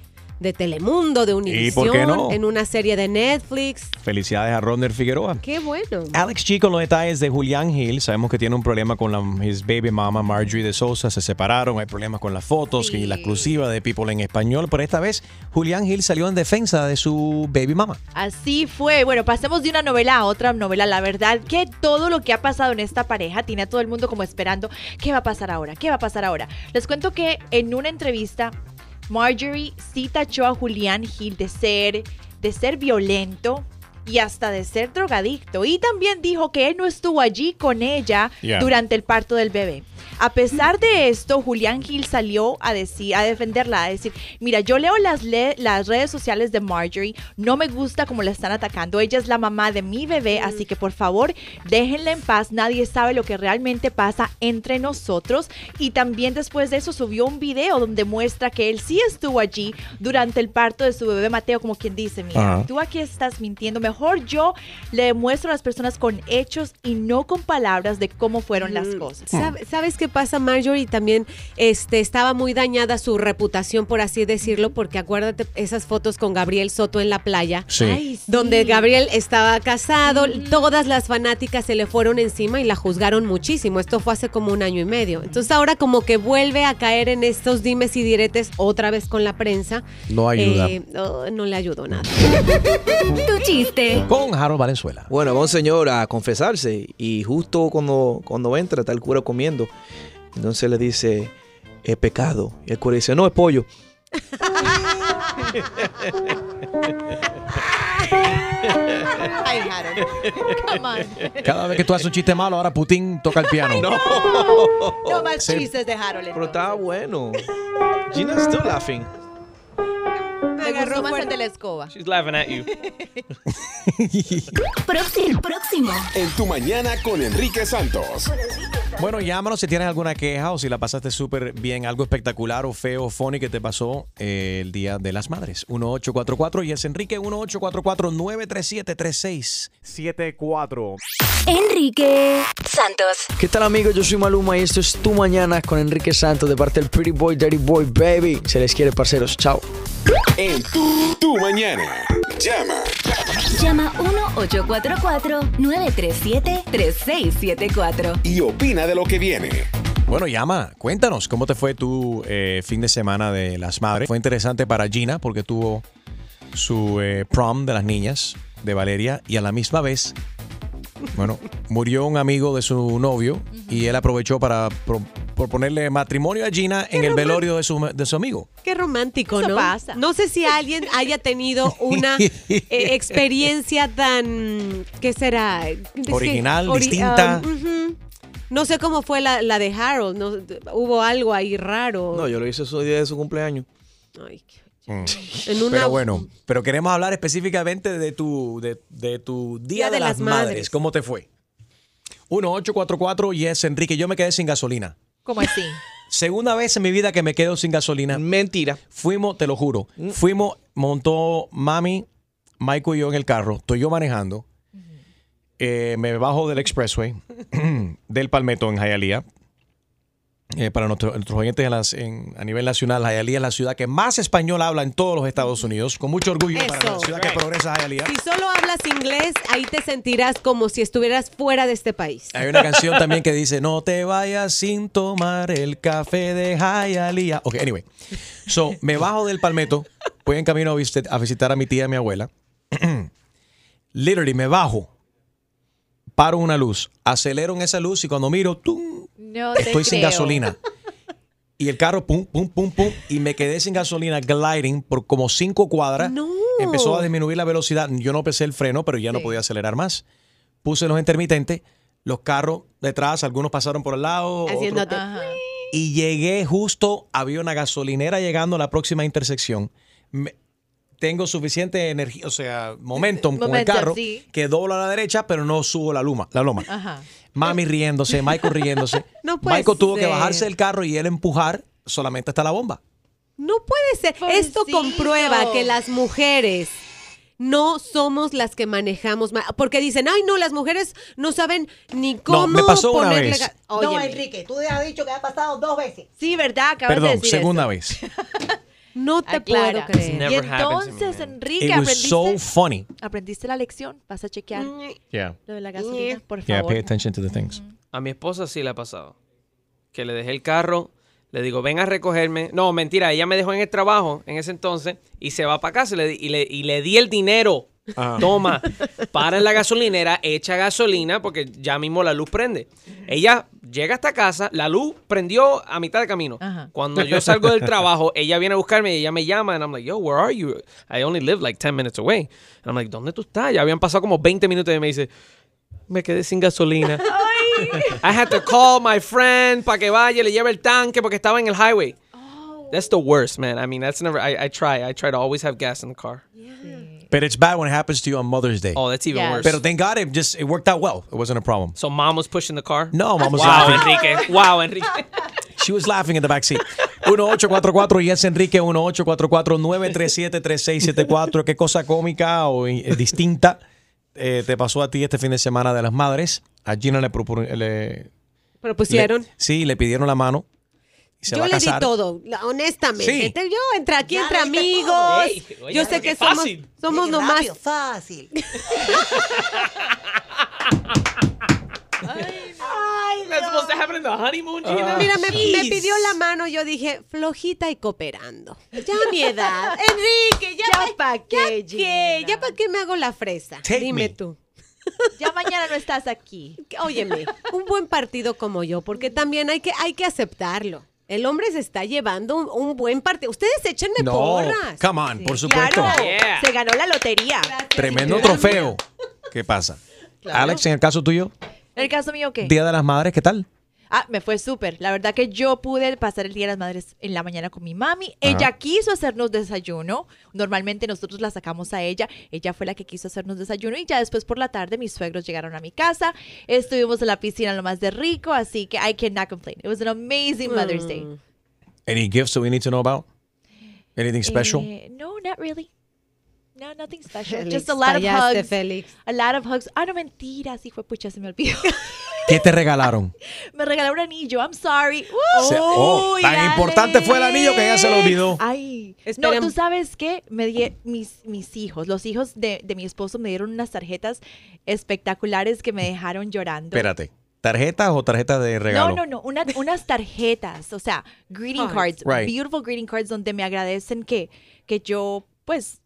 de Telemundo, de Univision, no? en una serie de Netflix. Felicidades a Rodner Figueroa. Qué bueno. Alex G con los detalles de Julián Hill. Sabemos que tiene un problema con la, his baby mama Marjorie de Sousa. Se separaron. Hay problemas con las fotos y la exclusiva de People en español. Pero esta vez Julián Hill salió en defensa de su baby mama. Así fue. Bueno, pasemos de una novela a otra novela. La verdad que todo lo que ha pasado en esta pareja tiene a todo el mundo como esperando qué va a pasar ahora, qué va a pasar ahora. Les cuento que en una entrevista Marjorie sí tachó a Julián Hill de ser de ser violento y hasta de ser drogadicto y también dijo que él no estuvo allí con ella Yeah. durante el parto del bebé. A pesar de esto, Julián Gil salió a decir, a defenderla, a decir, mira, yo leo las, le- las redes sociales de Marjorie, no me gusta cómo la están atacando. Ella es la mamá de mi bebé, así que por favor, déjenla en paz. Nadie sabe lo que realmente pasa entre nosotros. Y también después de eso subió un video donde muestra que él sí estuvo allí durante el parto de su bebé Mateo, como quien dice, mira, tú aquí estás mintiendo. Mejor yo le demuestro a las personas con hechos y no con palabras de cómo fueron las cosas. ¿Sabe- ¿Sabes qué pasa, Marjorie? También este, estaba muy dañada su reputación, por así decirlo, porque acuérdate esas fotos con Gabriel Soto en la playa. Sí. Ay, Donde Gabriel estaba casado, todas las fanáticas se le fueron encima y la juzgaron muchísimo. Esto fue hace como un año y medio. Entonces ahora como que vuelve a caer en estos dimes y diretes otra vez con la prensa. No ayuda. Eh, no, no le ayudó nada. Tu chiste. Con Harold Valenzuela. Bueno, va un señor a confesarse y justo cuando, cuando entra está el cura comiendo. Entonces le dice, es pecado. Y el cura dice, no, es pollo. Ay, Harold. Come on. Cada vez que tú haces un chiste malo, ahora Putin toca el piano. No. No más chistes de Harold. Pero estaba bueno. Gina's still laughing. Me gustó más el de la escoba. She's laughing at you. Próximo, próximo. En tu mañana con Enrique Santos. Bueno, llámanos si tienes alguna queja o si la pasaste súper bien, algo espectacular o feo o funny que te pasó eh, el Día de las Madres. 1844 y es Enrique 1844-937-3674. Enrique Santos. ¿Qué tal amigos? Yo soy Maluma y esto es Tu Mañana con Enrique Santos de parte del Pretty Boy, Dirty Boy, Baby. Se les quiere, parceros. Chao. En tu, tu mañana. Llama. Llama 1-844-937-3674. Y opina de lo que viene. Bueno, llama, cuéntanos cómo te fue tu eh, fin de semana de las madres. Fue interesante para Gina porque tuvo su eh, prom de las niñas de Valeria y a la misma vez, bueno, murió un amigo de su novio y él aprovechó para pro- proponerle matrimonio a Gina en el velorio de su, de su amigo. Qué romántico, Eso ¿no? pasa. No sé si alguien haya tenido una eh, experiencia tan, ¿qué será? Es Original, distinta. um, ujú. No sé cómo fue la, la de Harold, no, hubo algo ahí raro. No, yo lo hice su día de su cumpleaños. Ay, qué- Mm. en una- Pero bueno, pero queremos hablar específicamente de tu, de, de tu Día, de, las, madres. ¿Cómo te fue? 1-844 Yes, Enrique. Yo me quedé sin gasolina. ¿Cómo así? Segunda vez en mi vida que me quedo sin gasolina. Mentira. Fuimos, te lo juro. Fuimos, montó mami, Michael y yo en el carro. Estoy yo manejando. Eh, me bajo del expressway, del Palmetto en Hialeah. Eh, para nuestro- nuestros oyentes en las- en- a nivel nacional, Hialeah es la ciudad que más español habla en todos los Estados Unidos. Con mucho orgullo para la ciudad que progresa Hialeah. Si solo hablas inglés, ahí te sentirás como si estuvieras fuera de este país. Hay una canción también que dice, no te vayas sin tomar el café de Hialeah. Ok, anyway. So, me bajo del palmeto, voy en camino a, visit- a visitar a mi tía y a mi abuela. Literally, me bajo, paro una luz, acelero en esa luz y cuando miro, ¡tum! No te estoy sin gasolina. Y el carro, pum, pum, pum, pum, y me quedé sin gasolina gliding por como cinco cuadras. Empezó a disminuir la velocidad. Yo no pesé el freno, pero ya no podía acelerar más. Puse los intermitentes, los carros detrás, algunos pasaron por el lado. otros- y llegué justo, había una gasolinera llegando a la próxima intersección. Me- tengo suficiente energía, o sea, momentum con el carro, sí. que doblo a la derecha, pero no subo la luma. La loma. Ajá. Mami riéndose, Michael riéndose. No puede Michael tuvo que bajarse del carro y él empujar solamente hasta la bomba. No puede ser. Esto comprueba que las mujeres no somos las que manejamos. ma- Porque dicen, ay, no, las mujeres no saben ni cómo me pasó una ponerle vez. No, Enrique, tú has dicho que ha pasado dos veces. Sí, ¿verdad? Acabas de Perdón, decir segunda eso. vez. no te Aclara. puedo creer. Y entonces. Enrique, It was aprendiste, so funny. aprendiste la lección. Vas a chequear Yeah. lo de la gasolina, por Yeah, favor. pay attention to the things. A mi esposa sí le ha pasado. Que le dejé el carro, le digo, ven a recogerme. No, mentira, ella me dejó en el trabajo en ese entonces y se va para casa y le, di- y le, y le di el dinero. Ajá. Toma, para en la gasolinera, echa gasolina porque ya mismo la luz prende. Ella llega hasta casa, la luz prendió a mitad de camino. Ajá. Cuando yo salgo del trabajo, ella viene a buscarme y ella me llama and I'm like, yo, where are you? I only live like 10 minutes away. And I'm like, ¿dónde tú estás? Ya habían pasado como 20 minutos y me dice, me quedé sin gasolina. I had to call my friend para que vaya y le lleve el tanque porque estaba en el highway. That's the worst, man. I mean, that's never. I, I try. I try to always have gas in the car. But it's bad when it happens to you on Mother's Day. Oh, that's even Yes. worse. Pero thank God it just it worked out well. It wasn't a problem. so mom was pushing the car. No, mom was wow, laughing. Enrique. Wow, Enrique. She was laughing in the back seat. 1844 y es Enrique 1844-937-3674. ¿Qué cosa cómica o eh, distinta eh, te pasó a ti este fin de semana de las madres? A Gina le, Propusieron. le- sí, le pidieron la mano. Y se yo va a le di todo, honestamente. Sí. Yo entre aquí, Ya entre amigos. oye, yo sé que somos, fácil. somos Qué nomás. rápido, fácil. That's supposed to happen in the honeymoon, Gina. Mira, me, me pidió la mano, yo dije, flojita y cooperando. Ya a mi edad. Enrique, ya, Ya pa- pa' qué, ya qué, ya para qué me hago la fresa. Take Dime me. tú. Ya mañana no estás aquí. Óyeme, un buen partido como yo, porque también hay que, hay que aceptarlo. El hombre se está llevando un, un buen partido. Ustedes échenme No, porras. come on, por supuesto. Claro, Yeah. se ganó la lotería. Tremendo trofeo. ¿Qué pasa? Alex, en el caso tuyo, En el caso mío, ¿qué? Día de las Madres, ¿qué tal? Ah, me fue súper. La verdad que yo pude pasar el Día de las Madres en la mañana con mi mami. Ella quiso hacernos desayuno. Normalmente nosotros la sacamos a ella. Ella fue la que quiso hacernos desayuno. Y ya después por la tarde mis suegros llegaron a mi casa. Estuvimos en la piscina lo más de rico. Así que I cannot complain. It was an amazing Mother's Day. Any gifts that we need to know about? Anything special? Eh, no, not really. No, nothing special. Félix, Just a lot of hugs. A lot of hugs. Ah, no, mentira. Sí fue pucha, se me olvidó. ¿Qué te regalaron? me regaló un anillo. I'm sorry. Se- oh, Uy, tan importante fue el anillo que ya se lo olvidó. Ay, no, tú sabes qué, me di mis, mis hijos, los hijos de, de mi esposo me dieron unas tarjetas espectaculares que me dejaron llorando. Espérate. ¿Tarjetas o tarjetas de No, regalo? no, no, una- unas tarjetas, o sea, greeting cards, Right. beautiful greeting cards donde me agradecen que, que yo, pues,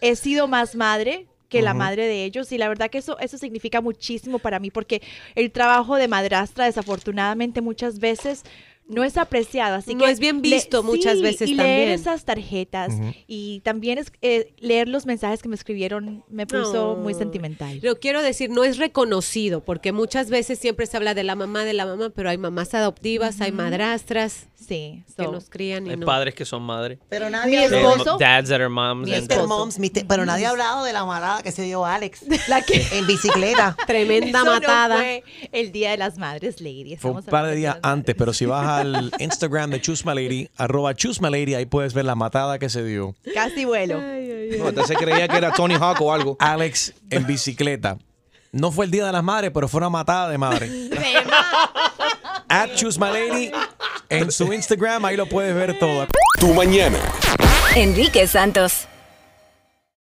he sido más madre que la madre de ellos y la verdad que eso, eso significa muchísimo para mí porque el trabajo de madrastra desafortunadamente muchas veces no es apreciado, así No que es bien visto muchas sí, veces y leer también. esas tarjetas y también es, eh, leer los mensajes que me escribieron me puso muy sentimental. Lo quiero decir, no es reconocido, porque muchas veces siempre se habla de la mamá, de la mamá, pero hay mamás adoptivas, hay madrastras Sí, que so- los crían y Hay no. padres que son madres. Pero Mi nadie ha hablado, esposo- Dads that are moms. Mi and- Mr. Moms, Mr. pero nadie ha hablado de la marada que se dio Alex La que en bicicleta. Tremenda Eso no matada. fue el Día de las Madres, Lady. Fue un Estamos par de días antes, pero si vas al Instagram de Chusma Lady, arroba Chusma Lady, ahí puedes ver la matada que se dio. Casi vuelo. No, hasta se creía que era Tony Hawk o algo. Alex en bicicleta. No fue el Día de las Madres, pero fue una matada de madre. At Chusma Lady en su Instagram, ahí lo puedes ver todo. Tu mañana. Enrique Santos.